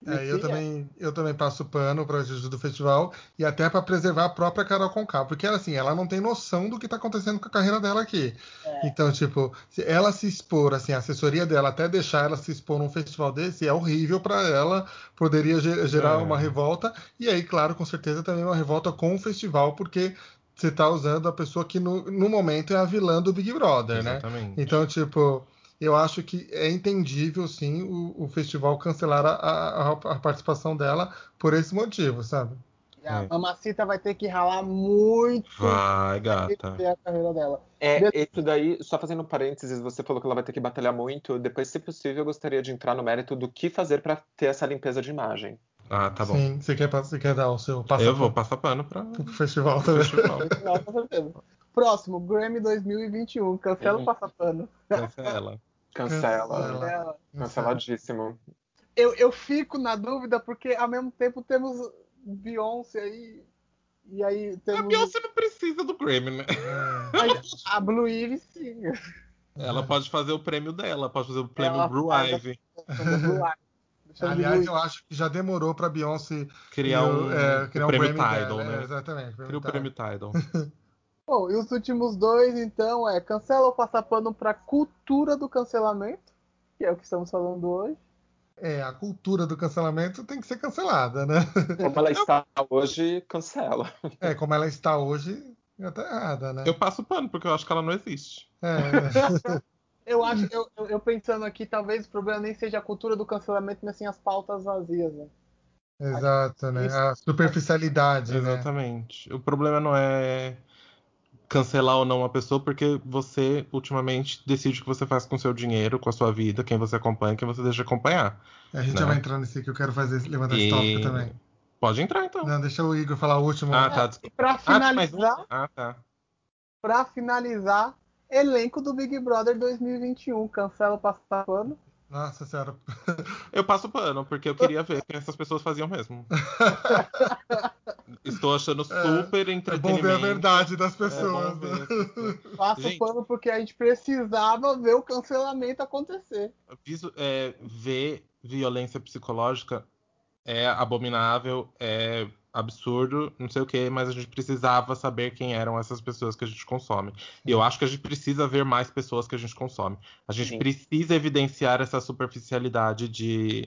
É, eu também, eu também passo pano para atitude do festival e até para preservar a própria Carol Conká, porque assim, ela não tem noção do que tá acontecendo com a carreira dela aqui. É. Então, tipo, se ela se expor, assim, a assessoria dela até deixar ela se expor num festival desse é horrível para ela, poderia ge- gerar É. uma revolta e aí, claro, com certeza também uma revolta com o festival, porque você tá usando a pessoa que no, no momento é a vilã do Big Brother, né? Exatamente. Então, tipo, eu acho que é entendível, sim, o, o festival cancelar a, a- a participação dela por esse motivo, sabe? E a É. Mamacita vai ter que ralar muito Vai, gata. ter a carreira dela. É, isso daí, só fazendo um parênteses, você falou que ela vai ter que batalhar muito. Depois, se possível, eu gostaria de entrar no mérito do que fazer para ter essa limpeza de imagem. Ah, tá bom. Sim, você quer, você quer dar o seu passo Eu vou passar pano pra pro festival também. festival. Não. Próximo, Grammy 2021. Cancela o passapano. Cancela. Cancela. Cancela. Cancela. Canceladíssimo. Eu, eu fico na dúvida porque ao mesmo tempo temos Beyoncé aí. E aí A temos Beyoncé não precisa do Grammy, né? Mas a Blue Ivy sim. Ela pode fazer o prêmio dela, pode fazer o prêmio Ela Blue a- Ivy. Aliás, eu acho que já demorou pra Beyoncé Criar um, o- é, criar um prêmio Grammy Tidal, dela, né? é, exatamente. Cria o prêmio Tidal. Bom, e os últimos dois, então, é cancela ou passa pano pra cultura do cancelamento, que é o que estamos falando hoje. É, a cultura do cancelamento tem que ser cancelada, né? Como ela está hoje, cancela. É, como ela está hoje, já tá errada, né? Eu passo pano, porque eu acho que ela não existe. É, Eu acho, eu, eu- pensando aqui, talvez o problema nem seja a cultura do cancelamento, mas sim as pautas vazias, né? exato, né? Isso. A superficialidade, né? Exatamente. O problema não é cancelar ou não uma pessoa, porque você ultimamente decide o que você faz com o seu dinheiro, com a sua vida, quem você acompanha, quem você deixa acompanhar. A gente Né? já vai entrar nesse que eu quero fazer, levantar esse tópico E também. pode entrar então. Não, deixa o Igor falar o último. Ah, tá. E pra Ah, finalizar, Ah, tá. pra finalizar, elenco do Big Brother 2021. Cancela o passa pano. Nossa senhora. Eu passo pano, porque eu queria ver o que essas pessoas faziam mesmo. Estou achando super É entretenimento. bom ver a verdade das É pessoas. ver né? Passa Gente. pano porque a gente precisava ver o cancelamento acontecer. Visu- é, ver violência psicológica é abominável, é absurdo, não sei o que, mas a gente precisava saber quem eram essas pessoas que a gente consome. E eu acho que a gente precisa ver mais pessoas que a gente consome. A gente Sim. precisa evidenciar essa superficialidade de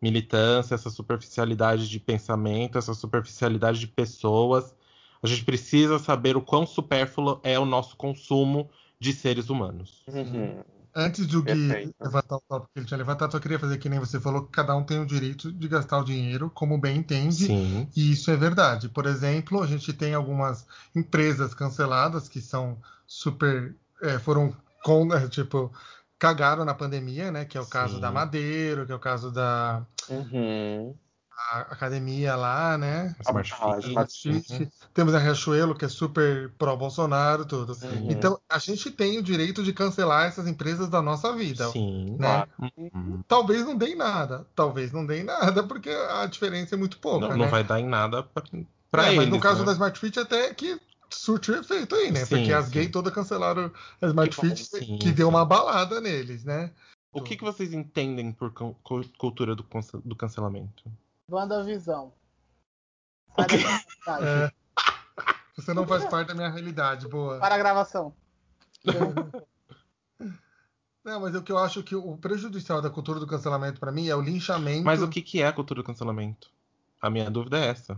militância, essa superficialidade de pensamento, essa superficialidade de pessoas. A gente precisa saber o quão supérfluo é o nosso consumo de seres humanos. Uhum. Antes do Gui Perfeito. levantar o tópico que ele tinha levantado, só queria fazer que nem você falou, que cada um tem o direito de gastar o dinheiro como bem entende. Sim. E isso é verdade. Por exemplo, a gente tem algumas empresas canceladas que são super. é, foram com, tipo, cagaram na pandemia, né? Que é o caso Sim. da Madeiro, que é o caso da Uhum. a academia lá, né? Smart Ah, Fit. Temos a Riachuelo, que é super pró-Bolsonaro, tudo. Uhum. Então, a gente tem o direito de cancelar essas empresas da nossa vida. Sim. Né? Uhum. Talvez não dê em nada. Talvez não dê em nada, porque a diferença é muito pouca, Não, né? não vai dar em nada pra, pra É, eles. mas no caso né? da Smart Fit até que surtiu efeito aí, né? Sim, Porque as sim. gays todas cancelaram a Smart Que bom, Fit, sim, que deu uma balada neles, né? O que, que vocês entendem por cu- cu- cultura do, do cancelamento? WandaVisão. Sai da realidade. É. Você não faz parte da minha realidade, boa. Para a gravação. Não, mas o que eu acho que o prejudicial da cultura do cancelamento pra mim é o linchamento. Mas o que, que é a cultura do cancelamento? A minha dúvida é essa.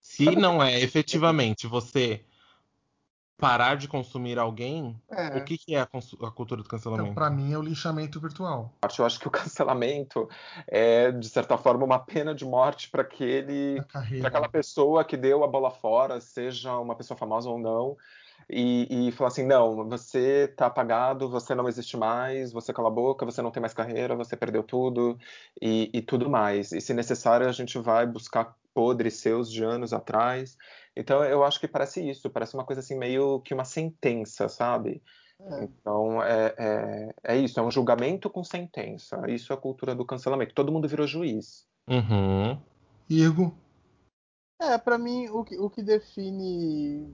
Se não é efetivamente você parar de consumir alguém, É. o que, que é a, a cultura do Então, cancelamento? pra mim é o linchamento virtual. Eu acho que o cancelamento é, de certa forma, uma pena de morte para aquele para aquela pessoa que deu a bola fora, seja uma pessoa famosa ou não, e, e falar assim, não, você tá apagado, você não existe mais, você cala a boca, você não tem mais carreira, você perdeu tudo e, e tudo mais. E se necessário, a gente vai buscar podres seus de anos atrás. Então eu acho que parece isso, parece uma coisa assim meio que uma sentença, sabe? É. Então é, é, é, isso, é um julgamento com sentença. Isso é a cultura do cancelamento. Todo mundo virou juiz. Uhum. Igor? É, para mim o que, o que define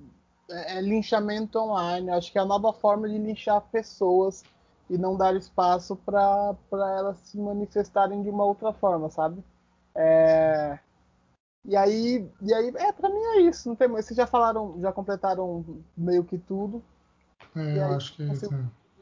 é, é, linchamento online. Acho que é a nova forma de linchar pessoas e não dar espaço para elas se manifestarem de uma outra forma, sabe? É... E aí, e aí, é, para mim é isso. Não tem, vocês já falaram, já completaram meio que tudo. É, eu acho que é isso.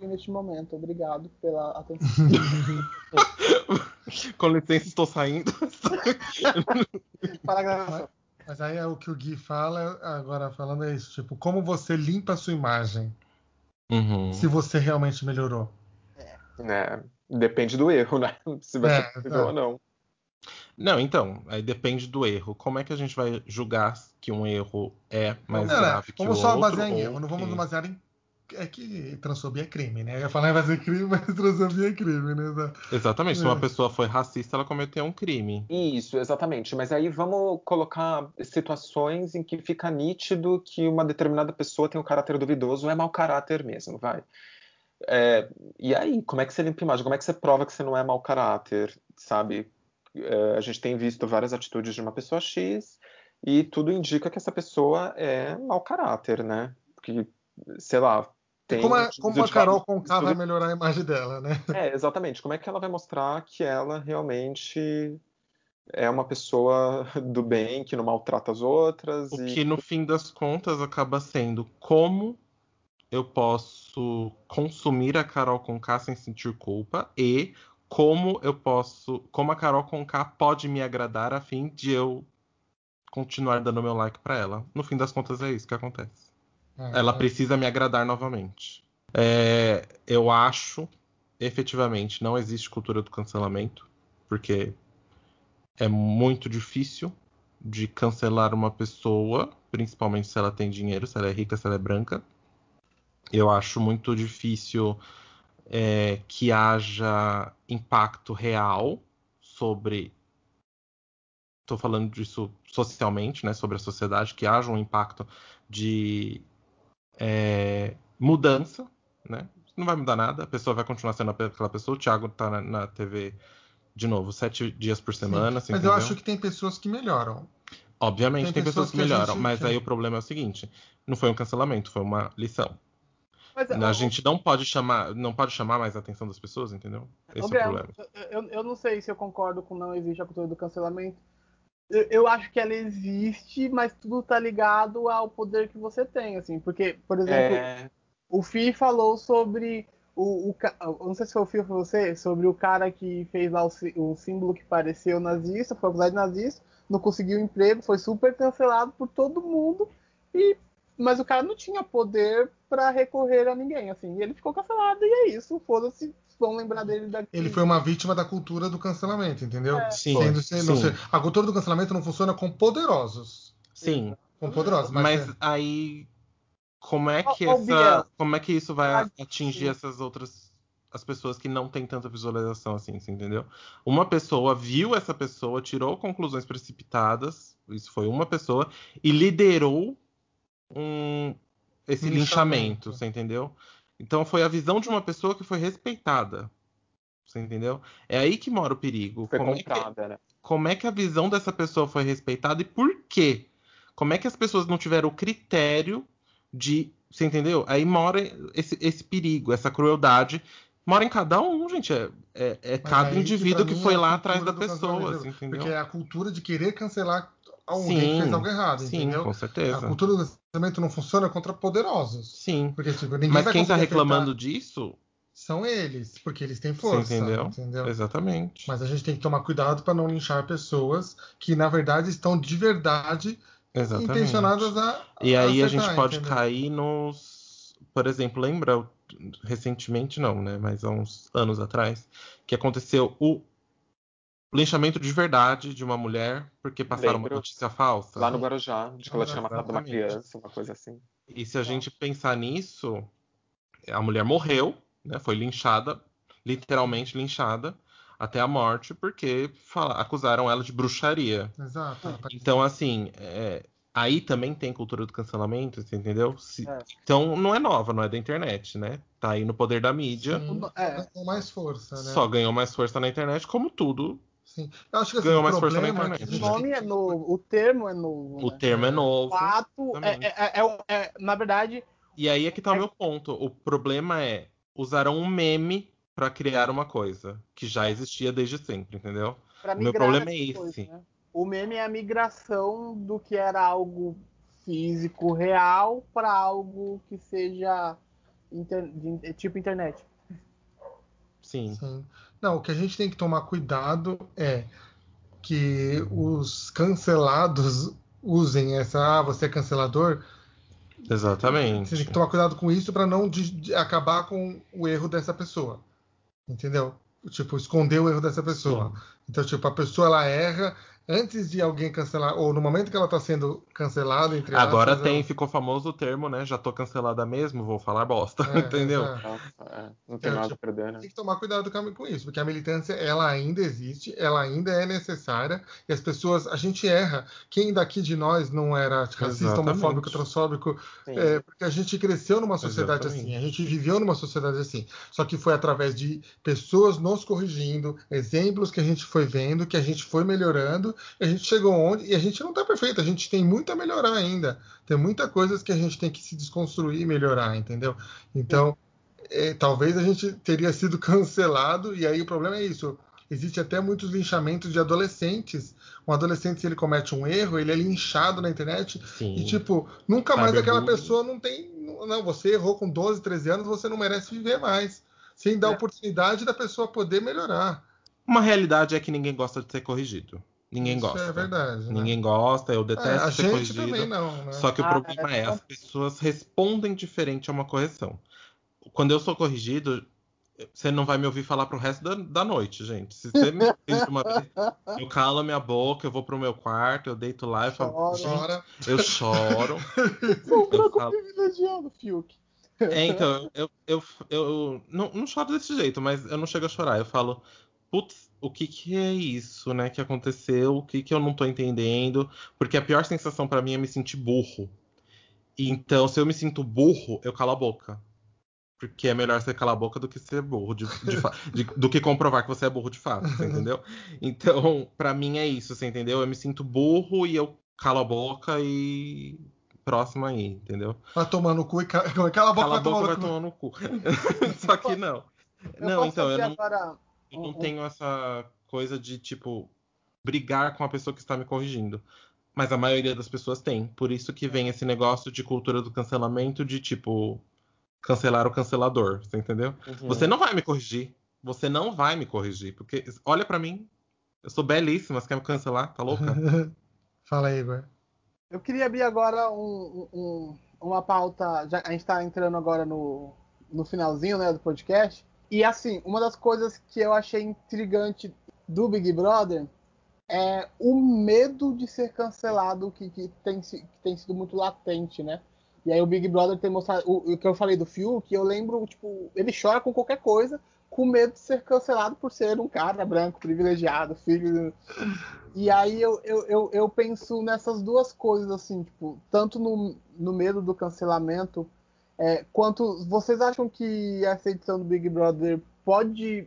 Neste momento, obrigado pela atenção. Com licença, estou saindo. Para a gravação. Mas aí é o que o Gui fala, agora falando é isso, tipo, como você limpa a sua imagem. Uhum. Se você realmente melhorou. É, depende do erro, né? Se você é, melhorou é. ou não. Não, então, aí depende do erro. Como é que a gente vai julgar que um erro é mais não, grave que o outro? Vamos só basear em erro, não vamos que... basear em é que transfobia é crime, né? Eu ia falar vai ser crime, mas transfobia é crime, né? Exatamente. Se uma é. pessoa foi racista, ela cometeu um crime. Isso, exatamente. Mas aí vamos colocar situações em que fica nítido que uma determinada pessoa tem um caráter duvidoso ou é mau caráter mesmo, vai. É, e aí, como é que você limpa a imagem? Como é que você prova que você não é mau caráter, sabe? É, a gente tem visto várias atitudes de uma pessoa X e tudo indica que essa pessoa é mau caráter, né? Porque, sei lá, tem como, a, como a Carol Conká vai melhorar a imagem dela, né? É, exatamente. Como é que ela vai mostrar que ela realmente é uma pessoa do bem, que não maltrata as outras? O e... que, no fim das contas, acaba sendo como eu posso consumir a Carol Conká sem sentir culpa e como eu posso, como a Carol Conká pode me agradar a fim de eu continuar dando meu like para ela. No fim das contas é isso que acontece. Uhum. Ela precisa me agradar novamente. É, eu acho, efetivamente, não existe cultura do cancelamento, porque é muito difícil de cancelar uma pessoa, principalmente se ela tem dinheiro, se ela é rica, se ela é branca. Eu acho muito difícil é, que haja impacto real sobre. Estou falando disso socialmente, né, sobre a sociedade, que haja um impacto de é, mudança, né? Não vai mudar nada, a pessoa vai continuar sendo aquela pessoa. O Thiago tá na, na TV de novo, sete dias por semana. Sim, mas entendeu? eu acho que tem pessoas que melhoram. Obviamente tem, tem pessoas, pessoas, que, que melhoram, gente... mas aí o problema é o seguinte: não foi um cancelamento, foi uma lição. Mas, a gente não pode chamar, não pode chamar mais a atenção das pessoas, entendeu? Esse é o problema. Eu, eu não sei se eu concordo com não existe a cultura do cancelamento, eu, eu, acho que ela existe, mas tudo tá ligado ao poder que você tem, assim. Porque, por exemplo, é... o Fi falou sobre o, o, não sei se foi o Fi ou você, sobre o cara que fez lá o, o símbolo que pareceu nazista, foi acusado de nazista, não conseguiu emprego, foi super cancelado por todo mundo, e mas o cara não tinha poder para recorrer a ninguém, assim. E ele ficou cancelado e é isso, foda-se, vão lembrar dele daqui. Ele foi uma vítima da cultura do cancelamento, entendeu? É. Sim, Sendo, sim. a cultura do cancelamento não funciona com poderosos. Sim. Com poderosos. Mas, mas é... aí como é que essa, como é que isso vai atingir essas outras as pessoas que não têm tanta visualização assim, entendeu? Uma pessoa viu essa pessoa, tirou conclusões precipitadas, isso foi uma pessoa e liderou um, esse linchamento, linchamento, você entendeu? Então foi a visão de uma pessoa que foi respeitada. Você entendeu? É aí que mora o perigo. Foi como, comprada, é que, né? como é que a visão dessa pessoa foi respeitada e por quê? Como é que as pessoas não tiveram o critério de. Você entendeu? Aí mora esse, esse perigo, essa crueldade. Mora em cada um, gente. É, é, é cada indivíduo que, que foi é lá atrás da pessoa. Assim, entendeu? Porque é a cultura de querer cancelar alguém sim, que fez algo errado, sim, entendeu? com certeza. A cultura do cancelamento não funciona contra poderosos. Sim. Porque, tipo, ninguém Mas vai quem está reclamando disso são eles, porque eles têm força. Entendeu? entendeu? Exatamente. Mas a gente tem que tomar cuidado para não linchar pessoas que, na verdade, estão de verdade Exatamente. intencionadas a. E aí a, gente pode entendeu? cair nos. Por exemplo, lembra recentemente, não, né? Mas há uns anos atrás, que aconteceu o linchamento de verdade de uma mulher porque passaram Lembro. uma notícia falsa. Lá no Guarujá, de que ela tinha matado uma criança, uma coisa assim. E se a gente pensar nisso, a mulher morreu, né, foi linchada, literalmente linchada. até a morte, porque fala- acusaram ela de bruxaria. Exato. tá- Então, assim, é, aí também tem cultura do cancelamento, você entendeu? Se- É. Então, não é nova, não é da internet, né? Tá aí no poder da mídia. Sim, É. com mais força, né? Só ganhou mais força na internet, como tudo. Sim. Eu acho que assim, Ganhou o mais força na é internet. O nome é novo, o termo é novo. O né? termo é O novo. ato é, Também. é- é- é- na verdade, E aí é que tá o meu ponto. O problema é usaram um meme pra criar uma coisa que já existia desde sempre, entendeu? para O meu problema é esse. né? O meme é a migração do que era algo físico real para algo que seja inter- de- tipo internet. Sim. Sim. Não, o que a gente tem que tomar cuidado é que os cancelados usem essa, ah, você é cancelador. Exatamente. Você tem que tomar cuidado com isso para não de- de acabar com o erro dessa pessoa. Entendeu? Tipo, esconder o erro dessa pessoa. Então, tipo, a pessoa ela erra antes de alguém cancelar, ou no momento que ela está sendo cancelada, entre Agora aspas, tem, ela- ficou famoso o termo, né? Já tô cancelada mesmo, vou falar bosta, É, entendeu? exato. Nossa, é, não tem É, nada tipo, a perder, né? Tem que tomar cuidado com com isso, porque a militância ela ainda existe, ela ainda é necessária e as pessoas, a gente erra. Quem daqui de nós não era racista, Exatamente. homofóbico, transfóbico? É, porque a gente cresceu numa sociedade Exatamente. assim, a gente viveu numa sociedade assim. Só que foi através de pessoas nos corrigindo, exemplos que a gente foi vendo, que a gente foi melhorando, a gente chegou onde e a gente não está perfeito, a gente tem muito a melhorar ainda. Tem muita coisas que a gente tem que se desconstruir e melhorar, entendeu? Então, é, talvez a gente teria sido cancelado, e aí o problema é isso. Existe até muitos linchamentos de adolescentes. Um adolescente, se ele comete um erro, ele é linchado na internet. Sim. E, tipo, nunca mais aquela pessoa não tem. Não, você errou com 12, 13 anos, você não merece viver mais. Sem dar É. oportunidade da pessoa poder melhorar. Uma realidade é que ninguém gosta de ser corrigido. Ninguém Isso gosta. é verdade. né? Ninguém gosta, eu É, detesto a ser gente corrigido. também não, né? Só que o Ah, problema é. é, as pessoas respondem diferente a uma correção. Quando eu sou corrigido, você não vai me ouvir falar pro resto da, da noite, gente. Se você me corrige uma vez, eu calo a minha boca, eu vou pro meu quarto, eu deito lá e falo, Chora. eu choro. Sou um Eu branco falo- privilegiado, Fiuk. É, então, eu, eu, eu não, não choro desse jeito, mas eu não chego a chorar. Eu falo, putz, o que que é isso, né, que aconteceu? O que que eu não tô entendendo? Porque a pior sensação pra mim é me sentir burro. Então, se eu me sinto burro, eu calo a boca. Porque é melhor você calar a boca do que ser burro, de, de fa- de- do que comprovar que você é burro de fato, você entendeu? Então, pra mim é isso, você entendeu? Eu me sinto burro e eu calo a boca e próximo aí, entendeu? Vai tomar no cu e ca- cala a boca, Cala a vai tomar boca, vai no cu. tomar no cu. Só que não. Eu Não, posso então, eu não, agora. Eu não um- tenho essa coisa de, tipo, brigar com a pessoa que está me corrigindo. Mas a maioria das pessoas tem. Por isso que vem esse negócio de cultura do cancelamento, de, tipo, cancelar o cancelador. Você entendeu? Uhum. Você não vai me corrigir. Você não vai me corrigir. Porque, olha pra mim. Eu sou belíssima. Você quer me cancelar? Tá louca? Fala aí, Igor. Eu queria abrir agora um- um- uma pauta. Já, a gente está entrando agora no, no finalzinho né, do podcast. E assim, uma das coisas que eu achei intrigante do Big Brother é o medo de ser cancelado que, que, tem, que tem sido muito latente, né? E aí o Big Brother tem mostrado. O, o que eu falei do Fiuk, eu lembro, tipo, ele chora com qualquer coisa, com medo de ser cancelado por ser um cara branco, privilegiado, filho. E aí eu, eu, eu, eu penso nessas duas coisas, assim, tipo, tanto no, no medo do cancelamento, é, quanto vocês acham que essa edição do Big Brother pode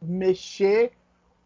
mexer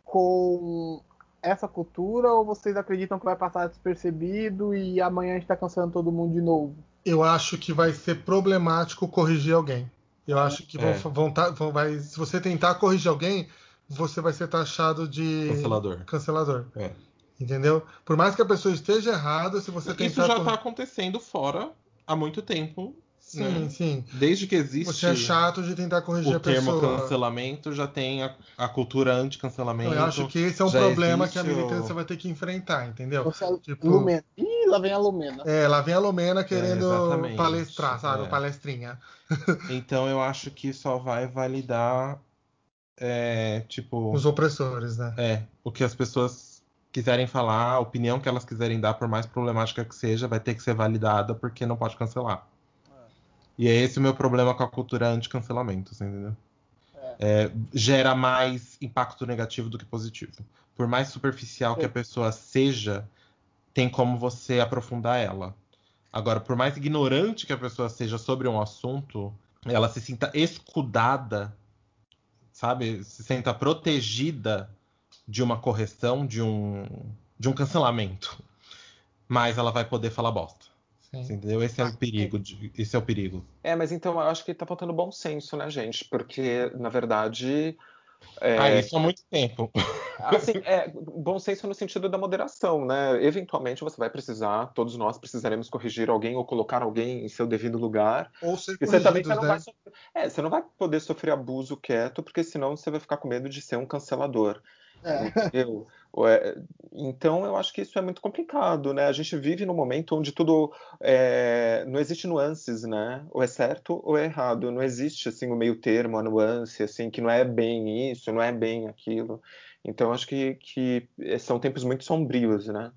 com essa cultura ou vocês acreditam que vai passar despercebido e amanhã a gente tá cancelando todo mundo de novo? Eu acho que vai ser problemático corrigir alguém. Eu acho que vão, É. vão, tá- vão- vai, se você tentar corrigir alguém, você vai ser taxado de Cancelador. cancelador. É. Entendeu? Por mais que a pessoa esteja errada, se você tentar. Isso já cor- tá acontecendo fora há muito tempo. Sim, né? sim. Desde que existe Você é chato de tentar corrigir o a termo pessoa. cancelamento, já tem a, a cultura anti-cancelamento. Eu acho que esse é um problema que a militância o- vai ter que enfrentar, entendeu? Você é Tipo- Lumena. Ih, lá vem a Lumena. É, lá vem a Lumena querendo exatamente. palestrar, sabe? É. Palestrinha. Então eu acho que só vai validar, é, tipo, Os opressores, né? é, o que as pessoas quiserem falar, a opinião que elas quiserem dar, por mais problemática que seja, vai ter que ser validada porque não pode cancelar. E é esse o meu problema com a cultura anti-cancelamento, você entendeu? é, gera mais impacto negativo do que positivo. Por mais superficial que a pessoa seja, tem como você aprofundar ela. Agora, por mais ignorante que a pessoa seja sobre um assunto, ela se sinta escudada, sabe? Se sinta protegida de uma correção, de um, de um cancelamento. Mas ela vai poder falar bosta. Entendeu? Esse é o perigo. De, esse é o perigo. É, mas então eu acho que tá faltando bom senso, né, gente? Porque, na verdade. É... Ah, isso há muito tempo. Assim, é, bom senso no sentido da moderação, né? Eventualmente você vai precisar, todos nós precisaremos corrigir alguém ou colocar alguém em seu devido lugar. Ou ser você também né? você não, vai sofrer, é, você não vai poder sofrer abuso quieto, porque senão você vai ficar com medo de ser um cancelador. É. Entendeu? Então eu acho que isso é muito complicado, né? A gente vive num momento onde tudo é... não existe nuances, né? Ou é certo ou é errado. Não existe assim o meio termo, a nuance, assim que não é bem isso, não é bem aquilo. Então acho que, que são tempos muito sombrios, né?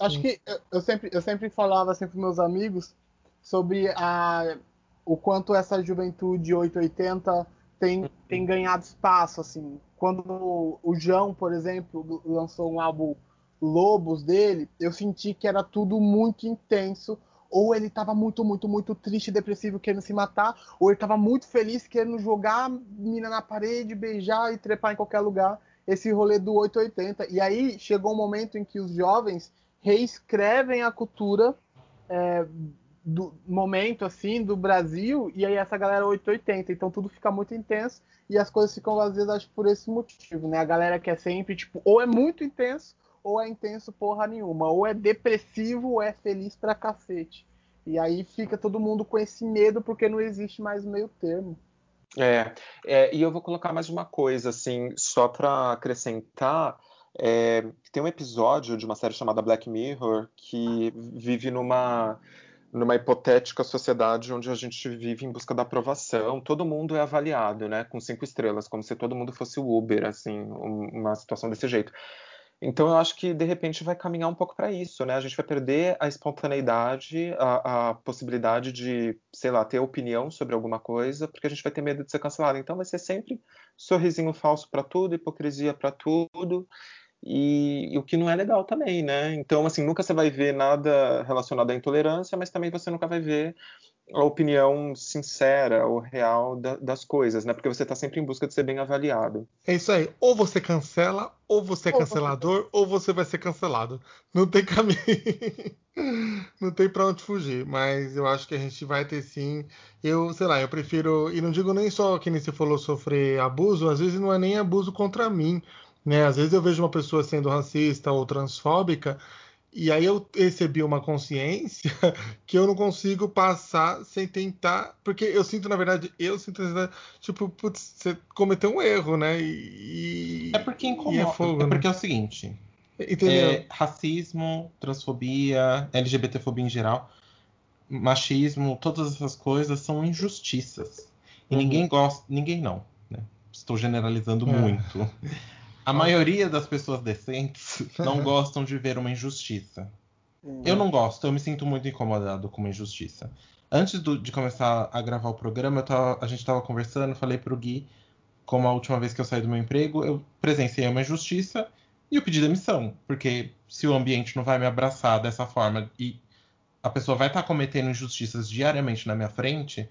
Acho que eu sempre eu sempre falava assim para meus amigos sobre a o quanto essa juventude 880 tem, tem ganhado espaço, assim. Quando o João, por exemplo, lançou um álbum Lobos dele, eu senti que era tudo muito intenso. Ou ele estava muito, muito, muito triste, depressivo, querendo se matar, ou ele estava muito feliz, querendo jogar a mina na parede, beijar e trepar em qualquer lugar. Esse rolê do 880. E aí chegou um momento em que os jovens reescrevem a cultura é, do momento assim do Brasil e aí essa galera 880, então tudo fica muito intenso e as coisas ficam vazias acho por esse motivo, né? A galera quer sempre tipo ou é muito intenso ou é intenso porra nenhuma, ou é depressivo ou é feliz pra cacete. E aí fica todo mundo com esse medo porque não existe mais meio termo. É, é e eu vou colocar mais uma coisa assim, só para acrescentar, é, tem um episódio de uma série chamada Black Mirror que vive numa numa hipotética sociedade onde a gente vive em busca da aprovação, todo mundo é avaliado, né, com cinco estrelas, como se todo mundo fosse o Uber, assim, uma situação desse jeito. Então eu acho que de repente vai caminhar um pouco para isso, né? A gente vai perder a espontaneidade, a, a, possibilidade de, sei lá, ter opinião sobre alguma coisa, porque a gente vai ter medo de ser cancelado. Então vai ser sempre sorrisinho falso para tudo, hipocrisia para tudo. E, e, o que não é legal também, né? Então, assim, nunca você vai ver nada relacionado à intolerância, mas também você nunca vai ver a opinião sincera ou real da, das coisas, né? Porque você está sempre em busca de ser bem avaliado. É isso aí. Ou você cancela, ou você é cancelador, ou você vai ser cancelado. Não tem caminho. não tem para onde fugir. Mas eu acho que a gente vai ter sim. Eu, sei lá, eu prefiro. E não digo nem só que nem você falou sofrer abuso, às vezes não é nem abuso contra mim né? Às vezes eu vejo uma pessoa sendo racista ou transfóbica e aí eu recebi uma consciência que eu não consigo passar sem tentar, porque eu sinto na verdade, eu sinto tipo, putz, você cometeu um erro, né? E, é porque incomoda. É, fogo, é, porque né? é o seguinte. É, racismo, transfobia, LGBTfobia em geral, machismo, todas essas coisas são injustiças. E uhum. ninguém gosta, ninguém não, né? Estou generalizando é. muito. A maioria das pessoas decentes não gostam de ver uma injustiça. Uhum. Eu não gosto, eu me sinto muito incomodado com uma injustiça. Antes do, de começar a gravar o programa, tava, a gente estava conversando, falei pro Gui, como a última vez que eu saí do meu emprego, eu presenciei uma injustiça e eu pedi demissão. Porque se o ambiente não vai me abraçar dessa forma e a pessoa vai estar tá cometendo injustiças diariamente na minha frente,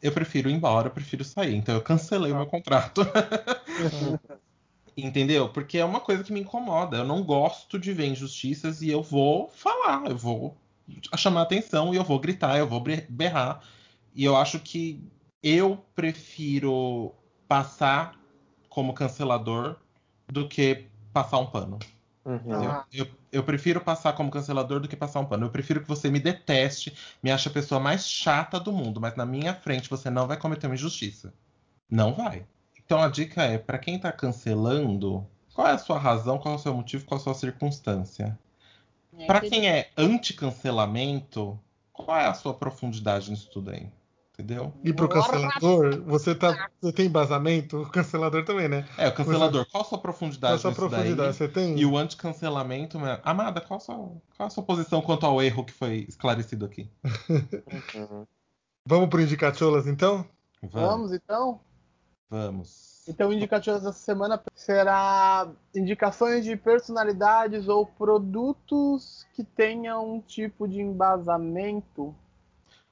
eu prefiro ir embora, eu prefiro sair. Então eu cancelei o meu contrato. Entendeu? Porque é uma coisa que me incomoda. Eu não gosto de ver injustiças e eu vou falar, eu vou chamar atenção e eu vou gritar, eu vou berrar. E eu acho que eu prefiro passar como cancelador do que passar um pano. Uhum. Eu, eu, eu, prefiro passar como cancelador do que passar um pano. Eu prefiro que você me deteste, me ache a pessoa mais chata do mundo, mas na minha frente você não vai cometer uma injustiça. Não vai. Então a dica é, para quem está cancelando, qual é a sua razão, qual é o seu motivo, qual é a sua circunstância? É, para quem é anti-cancelamento, qual é a sua profundidade nisso tudo aí? Entendeu? E pro cancelador, você, tá, você tem embasamento? O cancelador também, né? É, o cancelador, qual a sua profundidade qual a sua profundidade daí? você tem? E o anti-cancelamento, Amada, qual a, sua, qual a sua posição quanto ao erro que foi esclarecido aqui? Vamos pro Indicacholas, então? Vamos, então? Vamos. Então, indicativas dessa semana será indicações de personalidades ou produtos que tenham um tipo de embasamento,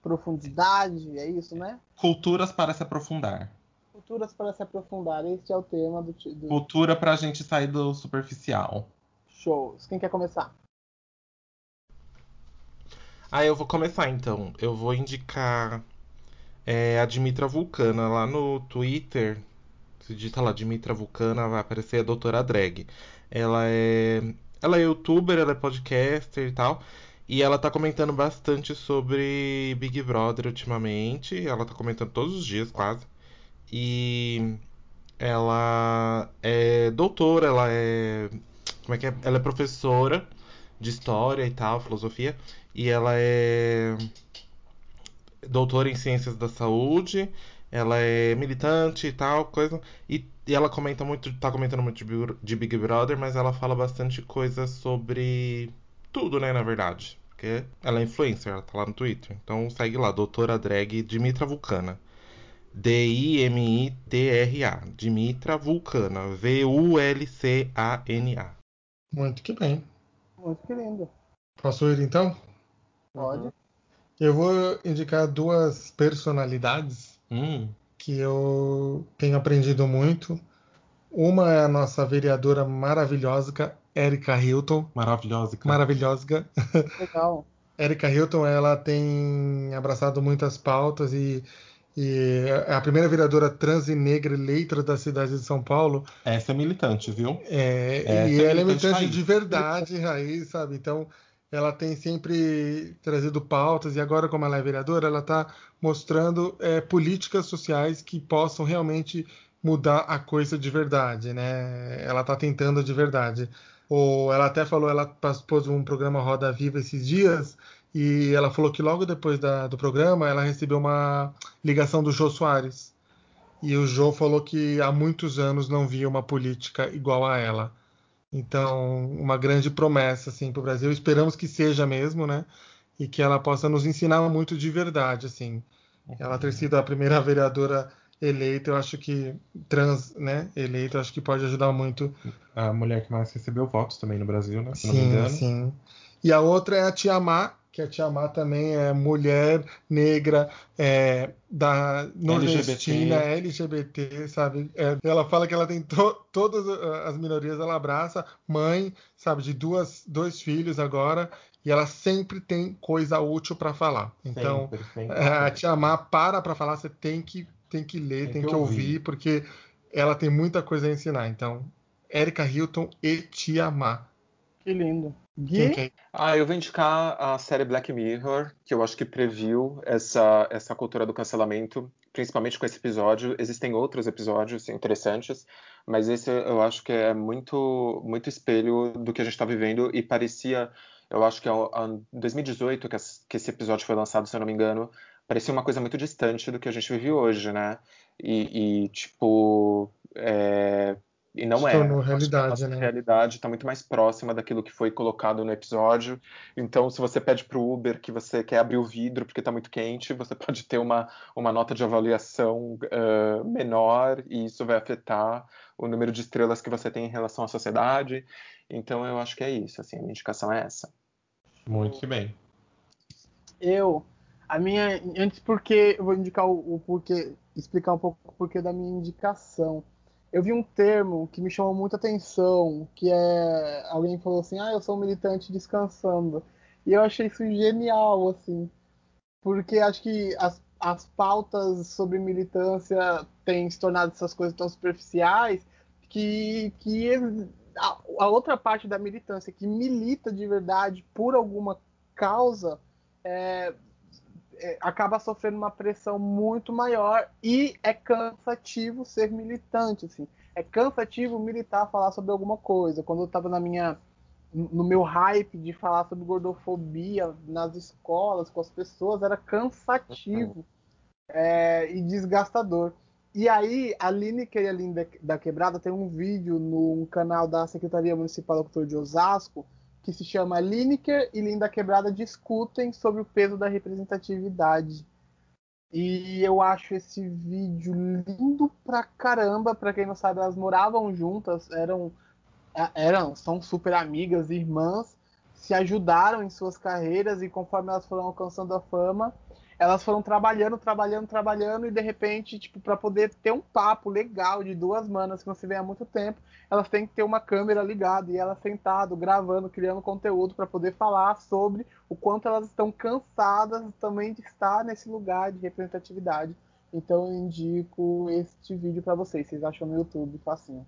profundidade, é isso, né? Culturas para se aprofundar. Culturas para se aprofundar, este é o tema do, do... Cultura para a gente sair do superficial. shows. Quem quer começar? Ah, eu vou começar então. Eu vou indicar é, a Dimitra Vulcana lá no Twitter. Se digita lá Dimitra Vulcana, vai aparecer a doutora Drag. Ela é, ela é youtuber, ela é podcaster e tal. E ela tá comentando bastante sobre Big Brother ultimamente. Ela tá comentando todos os dias, quase. E ela é doutora, ela é. Como é que é? Ela é professora de história e tal, filosofia. E ela é doutora em ciências da saúde. Ela é militante e tal, coisa. E, e ela comenta muito, tá comentando muito de, Big- de Big Brother, mas ela fala bastante coisa sobre tudo, né, na verdade. Porque ela é influencer, ela tá lá no Twitter. Então segue lá, doutora drag Dimitra Vulcana. D-I-M-I-T-R-A. Dimitra Vulcana. V-U-L-C-A-N-A. Muito que bem. Muito que lindo. Posso ir então? Pode. Eu vou indicar duas personalidades Hum, que eu tenho aprendido muito. Uma é a nossa vereadora maravilhosa, Erika Hilton. maravilhosa. Maravilhosa. Legal. Erika Hilton, ela tem abraçado muitas pautas e, e é a primeira vereadora trans e negra eleita da cidade de São Paulo. Essa é militante, viu? É, Essa e é ela é militante militante raiz. de verdade, raiz, sabe? Então, ela tem sempre trazido pautas e agora, como ela é vereadora, ela está mostrando é, políticas sociais que possam realmente mudar a coisa de verdade, né? Ela está tentando de verdade. Ou ela até falou, ela participou um programa Roda Viva esses dias e ela falou que logo depois da- do programa ela recebeu uma ligação do Jô Soares. E o Jô falou que há muitos anos não via uma política igual a ela. Então, uma grande promessa assim para o Brasil. Esperamos que seja mesmo, né? E que ela possa nos ensinar muito de verdade, assim. Ela ter sido a primeira vereadora eleita, eu acho que trans, né? Eleita, eu acho que pode ajudar muito. A mulher que mais recebeu votos também no Brasil, né? Se não me Sim, engano. sim. E a outra é a Tia Má, que a Tia Má também é mulher negra, é, da nordestina, LGBT, sabe? É, ela fala que ela tem to- todas uh, as minorias, ela abraça, mãe, sabe, de duas, dois filhos agora, e ela sempre tem coisa útil para falar. Então, Sempre, sempre. a Tia Má para para falar, você tem que, tem que ler, Tem tem, que que, ouvir, ouvir. porque ela tem muita coisa a ensinar. Então, Erika Hilton e Tia Má. Que lindo. Gui? Ah, eu vou indicar a série Black Mirror, que eu acho que previu essa, essa cultura do cancelamento, principalmente com esse episódio. Existem outros episódios interessantes, mas esse eu acho que é muito, muito espelho do que a gente está vivendo e parecia, eu acho que é em 2018 que que esse episódio foi lançado, se eu não me engano, parecia uma coisa muito distante do que a gente vive hoje, né? E, e, tipo, é, e não é. tornou a realidade, nossa né? realidade está muito mais próxima daquilo que foi colocado no episódio. Então, se você pede para o Uber que você quer abrir o vidro porque está muito quente, você pode ter uma, uma nota de avaliação uh, menor e isso vai afetar o número de estrelas que você tem em relação à sociedade. Então, eu acho que é isso. Assim, a minha indicação é essa. Muito que bem. Eu, a minha, antes porque eu vou indicar o, o porquê, explicar um pouco o porquê da minha indicação. Eu vi um termo que me chamou muita atenção, que é alguém falou assim: "Ah, eu sou um militante descansando". E eu achei isso genial assim, porque acho que as, as pautas sobre militância têm se tornado essas coisas tão superficiais que que a, a outra parte da militância que milita de verdade por alguma causa é, acaba sofrendo uma pressão muito maior e é cansativo ser militante, assim. É cansativo militar, falar sobre alguma coisa. Quando eu estava na minha no meu hype de falar sobre gordofobia nas escolas com as pessoas era cansativo é, e desgastador. E aí, a Lineker e a Linda da Quebrada tem um vídeo no canal da Secretaria Municipal da Cultura de Osasco que se chama Lineker e Linda Quebrada discutem sobre o peso da representatividade. E eu acho esse vídeo lindo pra caramba. Pra quem não sabe, elas moravam juntas, eram, eram são super amigas, irmãs, se ajudaram em suas carreiras e conforme elas foram alcançando a fama, elas foram trabalhando, trabalhando, trabalhando e de repente, tipo, para poder ter um papo legal de duas manas que não se vê há muito tempo, elas têm que ter uma câmera ligada e elas sentado, gravando, criando conteúdo para poder falar sobre o quanto elas estão cansadas também de estar nesse lugar de representatividade. Então eu indico este vídeo para vocês. Vocês acham no YouTube, facinho.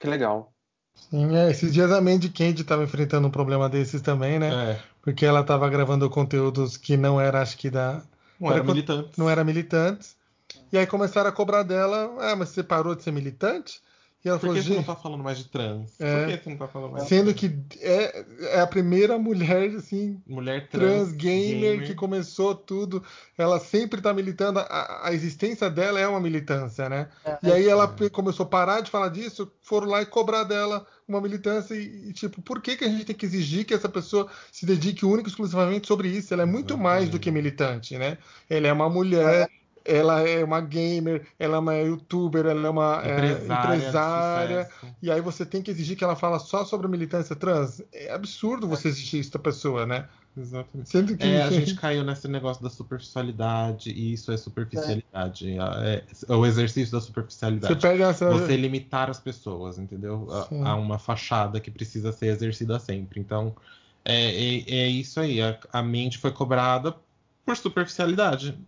Que legal. Sim, é, esses dias a Mandy Candy estava enfrentando um problema desses também, né? É. Porque ela estava gravando conteúdos que não era, acho que da. Não era militante. Não era militantes. E aí começaram a cobrar dela, ah, mas você parou de ser militante? E ela Por falou, que você não tá falando mais de trans? É. Por que você não tá falando mais de sendo trans? que é, é a primeira mulher, assim, Mulher trans, trans gamer, que começou tudo, ela sempre tá militando, a, a existência dela é uma militância, né? É, E aí ela É. começou a parar de falar disso, foram lá e cobrar dela uma militância e, e, tipo, por que, que a gente tem que exigir que essa pessoa se dedique única e exclusivamente sobre isso? Ela é muito mais do que militante, né? Ela é uma mulher, ela é uma gamer, ela é uma youtuber, ela é uma é, empresária, de empresária. E aí você tem que exigir que ela fala só sobre a militância trans? É absurdo você exigir isso da pessoa, né? Exatamente. Sendo que É, a gente caiu nesse negócio da superficialidade, e isso é superficialidade. É, é o exercício da você superficialidade. perde essa. Você limitar as pessoas, entendeu? A, a uma fachada que precisa ser exercida sempre. Então, é, é, é isso aí. A, a mente foi cobrada por superficialidade.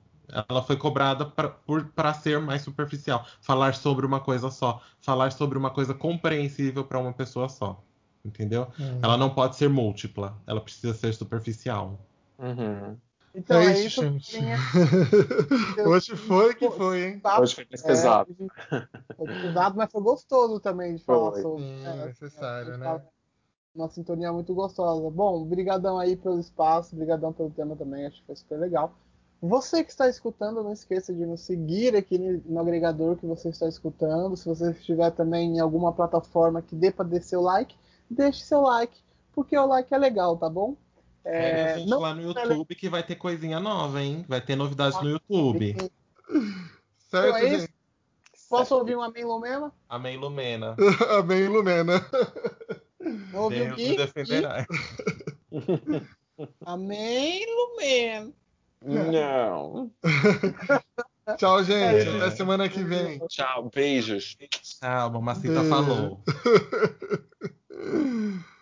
Ela foi cobrada para ser mais superficial. Falar sobre uma coisa só. Falar sobre uma coisa compreensível para uma pessoa só. Entendeu? Hum. Ela não pode ser múltipla. Ela precisa ser superficial. Uhum. Então é, É isso, gente. que tinha. Hoje foi que foi, hein? Hoje foi mais pesado. É, foi pesado, mas foi gostoso também de falar Foi. sobre. Sim, né? necessário, né? tava Uma sintonia muito gostosa. Bom, brigadão aí pelo espaço, brigadão pelo tema também, acho que foi super legal. Você que está escutando, não esqueça de nos seguir aqui no, agregador que você está escutando. Se você estiver também em alguma plataforma que dê para descer o like, deixe seu like, porque o like é legal, tá bom? Segue É, a gente não- lá no YouTube que vai ter coisinha nova, hein? Vai ter novidades no YouTube. Certo, Então é isso. gente? Posso ouvir um Amém Lumena? Amém, Lumena. Amém, Lumena. Não ouvi o Deus Gui? me defenderá. Amém Lumena. Não. Tchau, gente. É. Até semana que vem. Tchau, beijos. Tchau, mamacita Beijo. falou.